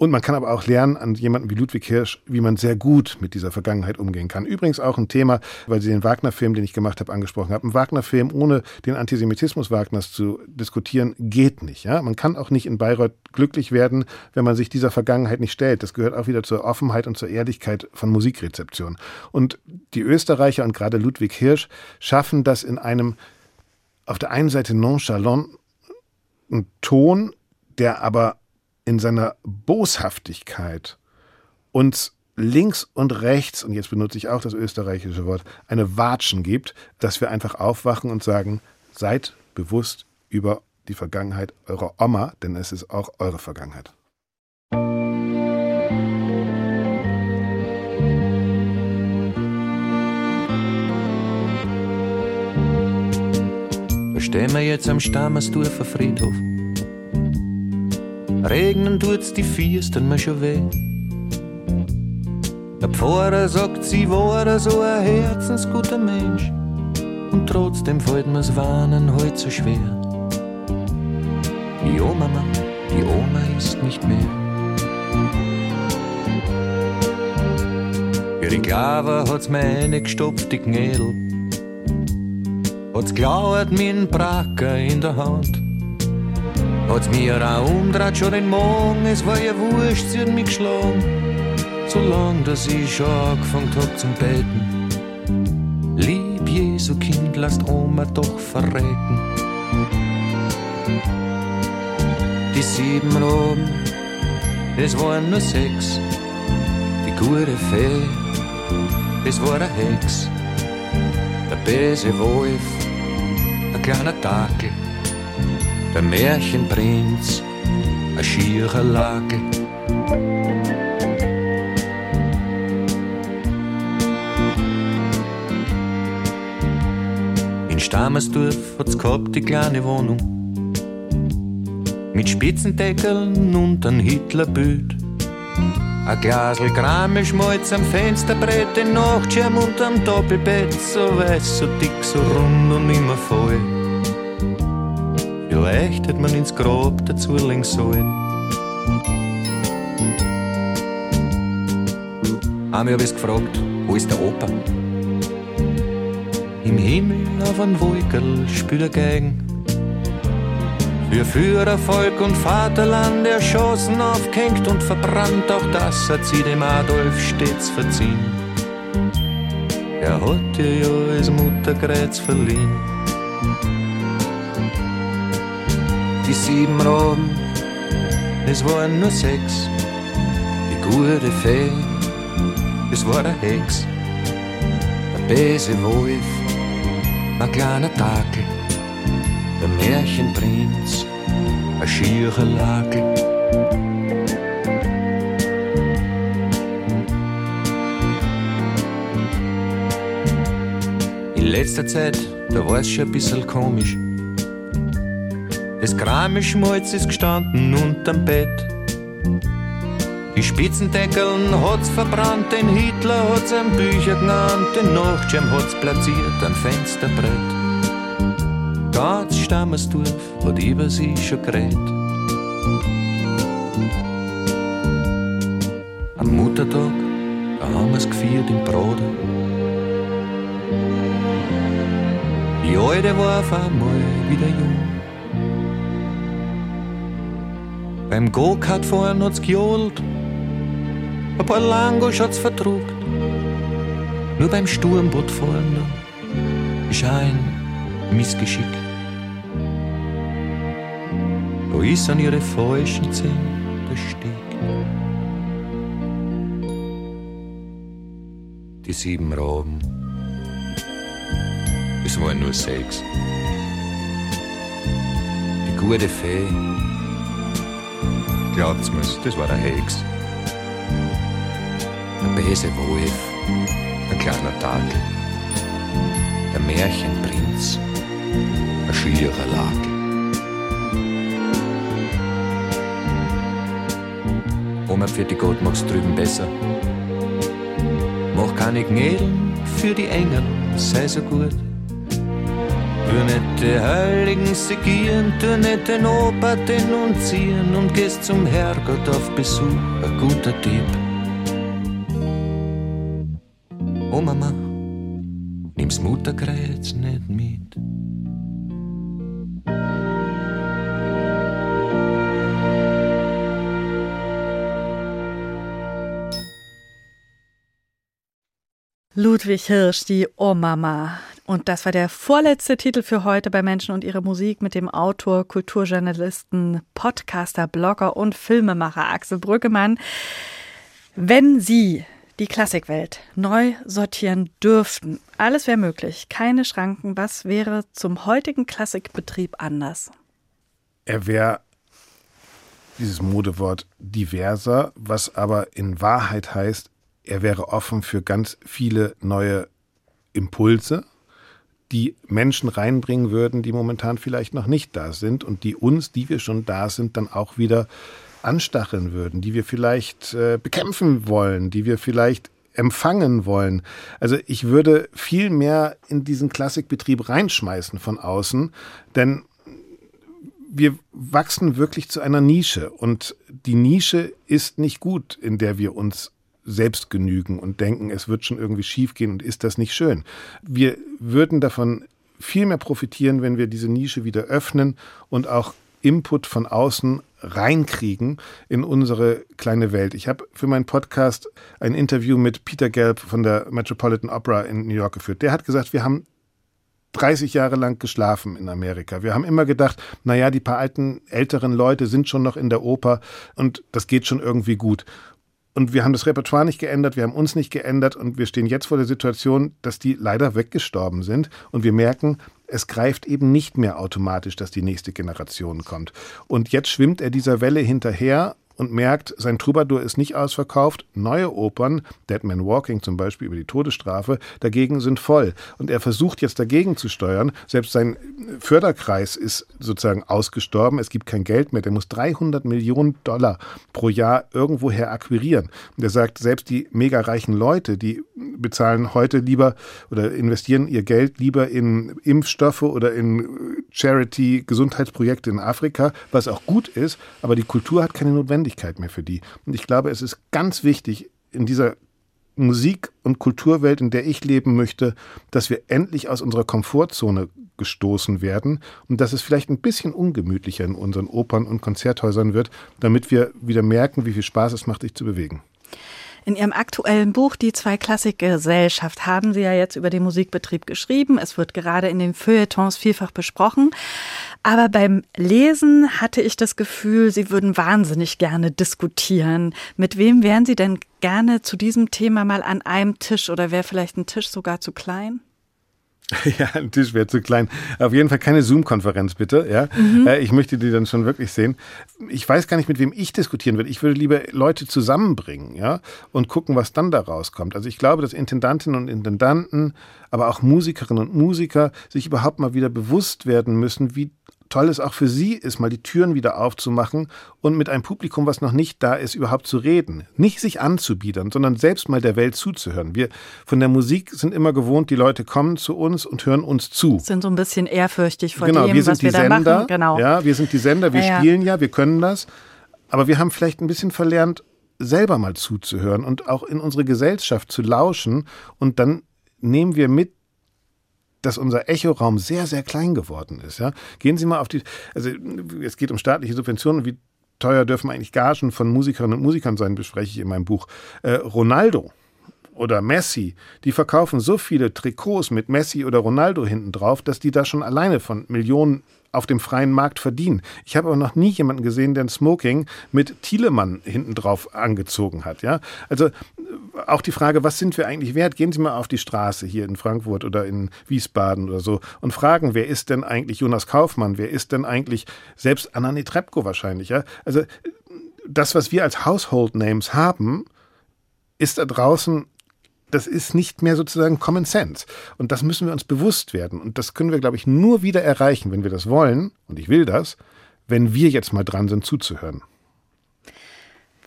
Und man kann aber auch lernen an jemanden wie Ludwig Hirsch, wie man sehr gut mit dieser Vergangenheit umgehen kann. Übrigens auch ein Thema, weil Sie den Wagner-Film, den ich gemacht habe, angesprochen haben. Ein Wagner-Film ohne den Antisemitismus Wagners zu diskutieren, geht nicht. Ja? Man kann auch nicht in Bayreuth glücklich werden, wenn man sich dieser Vergangenheit nicht stellt. Das gehört auch wieder zur Offenheit und zur Ehrlichkeit von Musikrezeption. Und die Österreicher und gerade Ludwig Hirsch schaffen das in einem auf der einen Seite nonchalanten Ton, der aber in seiner Boshaftigkeit uns links und rechts, und jetzt benutze ich auch das österreichische Wort, eine Watschen gibt, dass wir einfach aufwachen und sagen, seid bewusst über die Vergangenheit eurer Oma, denn es ist auch eure Vergangenheit. Da stehen wir jetzt am Stammesdorfer Friedhof. Regnen tut's die Fies, dann mir schon weh. Der Pfarrer sagt, sie war so ein herzensguter Mensch. Und trotzdem fällt mir's Warnen heut so schwer. Die Oma, Mann, die Oma ist nicht mehr. Ihre Klaver hat's mir eingestopft, die Gnädel. Hat's glauert mir ein Bracker in der Hand. Hat's mir auch umdreht schon den Morgen, es war ja wurscht, sie hat mich geschlagen. Solang, dass ich schon angefangen hab zum Beten. Lieb Jesu Kind, lasst Oma doch verrecken. Die sieben Roben, es waren nur sechs. Die gute Fee, es war eine Hex. Böse Wolf, ein kleiner Dackel. Der Märchenprinz, ein schierer Lage. In Stammersdorf hat's gehabt die kleine Wohnung. Mit Spitzendeckeln und ein Hitlerbild. Ein Glasel Krammelschmalz am Fensterbrett, den Nachtschirm unterm Doppelbett, so weiß, so dick, so rund und immer voll. Vielleicht hätte man ins Grab dazu legen sollen. Einmal hab ich's gefragt, wo ist der Opa? Im Himmel auf einem Wolkerl spielt er Geigen. Für Führer, Volk und Vaterland erschossen, aufgehängt und verbrannt, auch das hat sie dem Adolf stets verziehen. Er hat ihr ja als Mutterkreuz verliehen. Die sieben Raben, es waren nur sechs. Die gute Fee, es war eine Hex. Der böse Wolf, ein kleiner Dackel. Der Märchenprinz, ein schierer Lakel. In letzter Zeit, da war's schon ein bisschen komisch. Das Kramischmalz ist gestanden unterm Bett. Die Spitzendeckeln hat's verbrannt, den Hitler hat's am Bücher genannt, den Nachtschirm hat's platziert am Fensterbrett. Ganz Stammersdorf hat über sie schon geredet. Am Muttertag, da haben wir's gefeiert im Broder. Die Alte war auf einmal wieder jung. Beim Go-Kart fahren hat's gejohlt, ein paar Langosch hat's verdruckt. Nur beim Sturmboot fahren da ist ein Missgeschick. Da ist an ihre falschen Zähne der Steg. die sieben Raben. Es waren nur sechs. Die gute Fee, glaubt's mir's, das war der Hex. Der böse Wolf, ein kleiner Dackel. Der Märchenprinz, ein schierer Lakel. Oma für die mach's drüben besser. Mach keine Gnädeln für die Engel, sei so gut. Nicht die Heiligen segieren, tu nicht den denunzieren und gehst zum Herrgott auf Besuch, ein guter Tipp. Ludwig Hirsch, die Oma. Und das war der vorletzte Titel für heute bei Menschen und ihre Musik mit dem Autor, Kulturjournalisten, Podcaster, Blogger und Filmemacher Axel Brüggemann. Wenn Sie die Klassikwelt neu sortieren dürften, alles wäre möglich, keine Schranken, was wäre zum heutigen Klassikbetrieb anders? Er wäre dieses Modewort diverser, was aber in Wahrheit heißt, er wäre offen für ganz viele neue Impulse, die Menschen reinbringen würden, die momentan vielleicht noch nicht da sind und die uns, die wir schon da sind, dann auch wieder anstacheln würden, die wir vielleicht äh, bekämpfen wollen, die wir vielleicht empfangen wollen. Also ich würde viel mehr in diesen Klassikbetrieb reinschmeißen von außen, denn wir wachsen wirklich zu einer Nische und die Nische ist nicht gut, in der wir uns selbst genügen und denken, es wird schon irgendwie schiefgehen und ist das nicht schön. Wir würden davon viel mehr profitieren, wenn wir diese Nische wieder öffnen und auch Input von außen reinkriegen in unsere kleine Welt. Ich habe für meinen Podcast ein Interview mit Peter Gelb von der Metropolitan Opera in New York geführt. Der hat gesagt, wir haben 30 Jahre lang geschlafen in Amerika. Wir haben immer gedacht, naja, die paar alten, älteren Leute sind schon noch in der Oper und das geht schon irgendwie gut. Und wir haben das Repertoire nicht geändert, wir haben uns nicht geändert und wir stehen jetzt vor der Situation, dass die leider weggestorben sind und wir merken, es greift eben nicht mehr automatisch, dass die nächste Generation kommt. Und jetzt schwimmt er dieser Welle hinterher und merkt, sein Troubadour ist nicht ausverkauft. Neue Opern, Dead Man Walking zum Beispiel über die Todesstrafe, dagegen sind voll. Und er versucht jetzt dagegen zu steuern. Selbst sein Förderkreis ist sozusagen ausgestorben. Es gibt kein Geld mehr. Der muss 300 Millionen Dollar pro Jahr irgendwoher akquirieren. Und er sagt, selbst die mega reichen Leute, die bezahlen heute lieber oder investieren ihr Geld lieber in Impfstoffe oder in Charity-Gesundheitsprojekte in Afrika, was auch gut ist, aber die Kultur hat keine Notwendigkeit mehr für die. Und ich glaube, es ist ganz wichtig in dieser Musik- und Kulturwelt, in der ich leben möchte, dass wir endlich aus unserer Komfortzone gestoßen werden und dass es vielleicht ein bisschen ungemütlicher in unseren Opern und Konzerthäusern wird, damit wir wieder merken, wie viel Spaß es macht, sich zu bewegen. In Ihrem aktuellen Buch Die zwei Klassikgesellschaft haben Sie ja jetzt über den Musikbetrieb geschrieben. Es wird gerade in den Feuilletons vielfach besprochen. Aber beim Lesen hatte ich das Gefühl, Sie würden wahnsinnig gerne diskutieren. Mit wem wären Sie denn gerne zu diesem Thema mal an einem Tisch oder wäre vielleicht ein Tisch sogar zu klein? Ja, ein Tisch wäre zu klein. Auf jeden Fall keine Zoom-Konferenz, bitte. Ja, Mhm. Äh, ich möchte die dann schon wirklich sehen. Ich weiß gar nicht, mit wem ich diskutieren würde. Ich würde lieber Leute zusammenbringen, ja, und gucken, was dann da rauskommt. Also ich glaube, dass Intendantinnen und Intendanten, aber auch Musikerinnen und Musiker sich überhaupt mal wieder bewusst werden müssen, wie toll es auch für sie ist, mal die Türen wieder aufzumachen und mit einem Publikum, was noch nicht da ist, überhaupt zu reden. Nicht sich anzubiedern, sondern selbst mal der Welt zuzuhören. Wir von der Musik sind immer gewohnt, die Leute kommen zu uns und hören uns zu. Sind so ein bisschen ehrfürchtig vor genau, dem, wir sind was die wir da Sender. machen. Genau. Ja, wir sind die Sender, wir Ja, ja. spielen ja, wir können das. Aber wir haben vielleicht ein bisschen verlernt, selber mal zuzuhören und auch in unsere Gesellschaft zu lauschen. Und dann nehmen wir mit, dass unser Echoraum sehr, sehr klein geworden ist. Ja? Gehen Sie mal auf die, also es geht um staatliche Subventionen, wie teuer dürfen eigentlich Gagen von Musikerinnen und Musikern sein, bespreche ich in meinem Buch. Äh, Ronaldo oder Messi, die verkaufen so viele Trikots mit Messi oder Ronaldo hinten drauf, dass die da schon alleine von Millionen auf dem freien Markt verdienen. Ich habe aber noch nie jemanden gesehen, der ein Smoking mit Thielemann hinten drauf angezogen hat. Ja? Also äh, auch die Frage, was sind wir eigentlich wert? Gehen Sie mal auf die Straße hier in Frankfurt oder in Wiesbaden oder so und fragen, wer ist denn eigentlich Jonas Kaufmann? Wer ist denn eigentlich selbst Anna Netrebko wahrscheinlich? Ja? Also das, was wir als Household Names haben, ist da draußen das ist nicht mehr sozusagen Common Sense. Und das müssen wir uns bewusst werden. Und das können wir, glaube ich, nur wieder erreichen, wenn wir das wollen, und ich will das, wenn wir jetzt mal dran sind zuzuhören.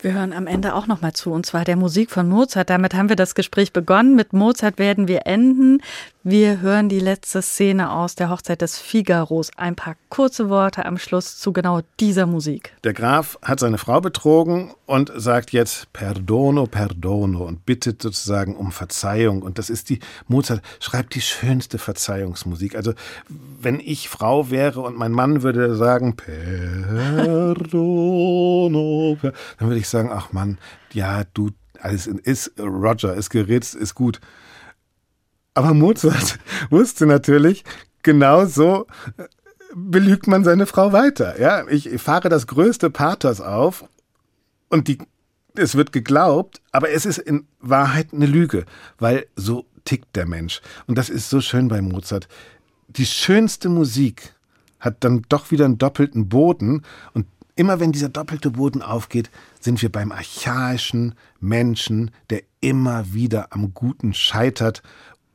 Wir hören am Ende auch noch mal zu, und zwar der Musik von Mozart. Damit haben wir das Gespräch begonnen. Mit Mozart werden wir enden. Wir hören die letzte Szene aus der Hochzeit des Figaros. Ein paar kurze Worte am Schluss zu genau dieser Musik. Der Graf hat seine Frau betrogen und sagt jetzt Perdono, Perdono und bittet sozusagen um Verzeihung. Und das ist die, Mozart schreibt die schönste Verzeihungsmusik. Also, wenn ich Frau wäre und mein Mann würde sagen Perdono, dann würde ich sagen, ach Mann, ja, du, alles ist, Roger, ist geritzt, ist gut. Aber Mozart wusste natürlich, genau so äh, belügt man seine Frau weiter. Ja, ich fahre das größte Pathos auf und die, es wird geglaubt, aber es ist in Wahrheit eine Lüge, weil so tickt der Mensch. Und das ist so schön bei Mozart. Die schönste Musik hat dann doch wieder einen doppelten Boden und immer wenn dieser doppelte Boden aufgeht, sind wir beim archaischen Menschen, der immer wieder am Guten scheitert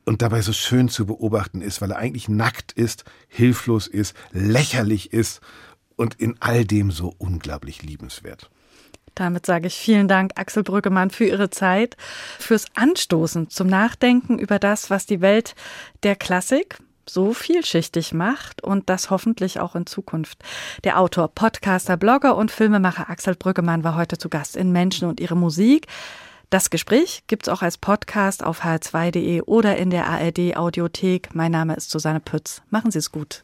und dabei so schön zu beobachten ist, weil er eigentlich nackt ist, hilflos ist, lächerlich ist und in all dem so unglaublich liebenswert. Damit sage ich vielen Dank, Axel Brüggemann, für Ihre Zeit, fürs Anstoßen zum Nachdenken über das, was die Welt der Klassik so vielschichtig macht und das hoffentlich auch in Zukunft. Der Autor, Podcaster, Blogger und Filmemacher Axel Brüggemann war heute zu Gast in Menschen und ihre Musik. Das Gespräch gibt es auch als Podcast auf hr2.de oder in der ARD Audiothek. Mein Name ist Susanne Pütz. Machen Sie es gut.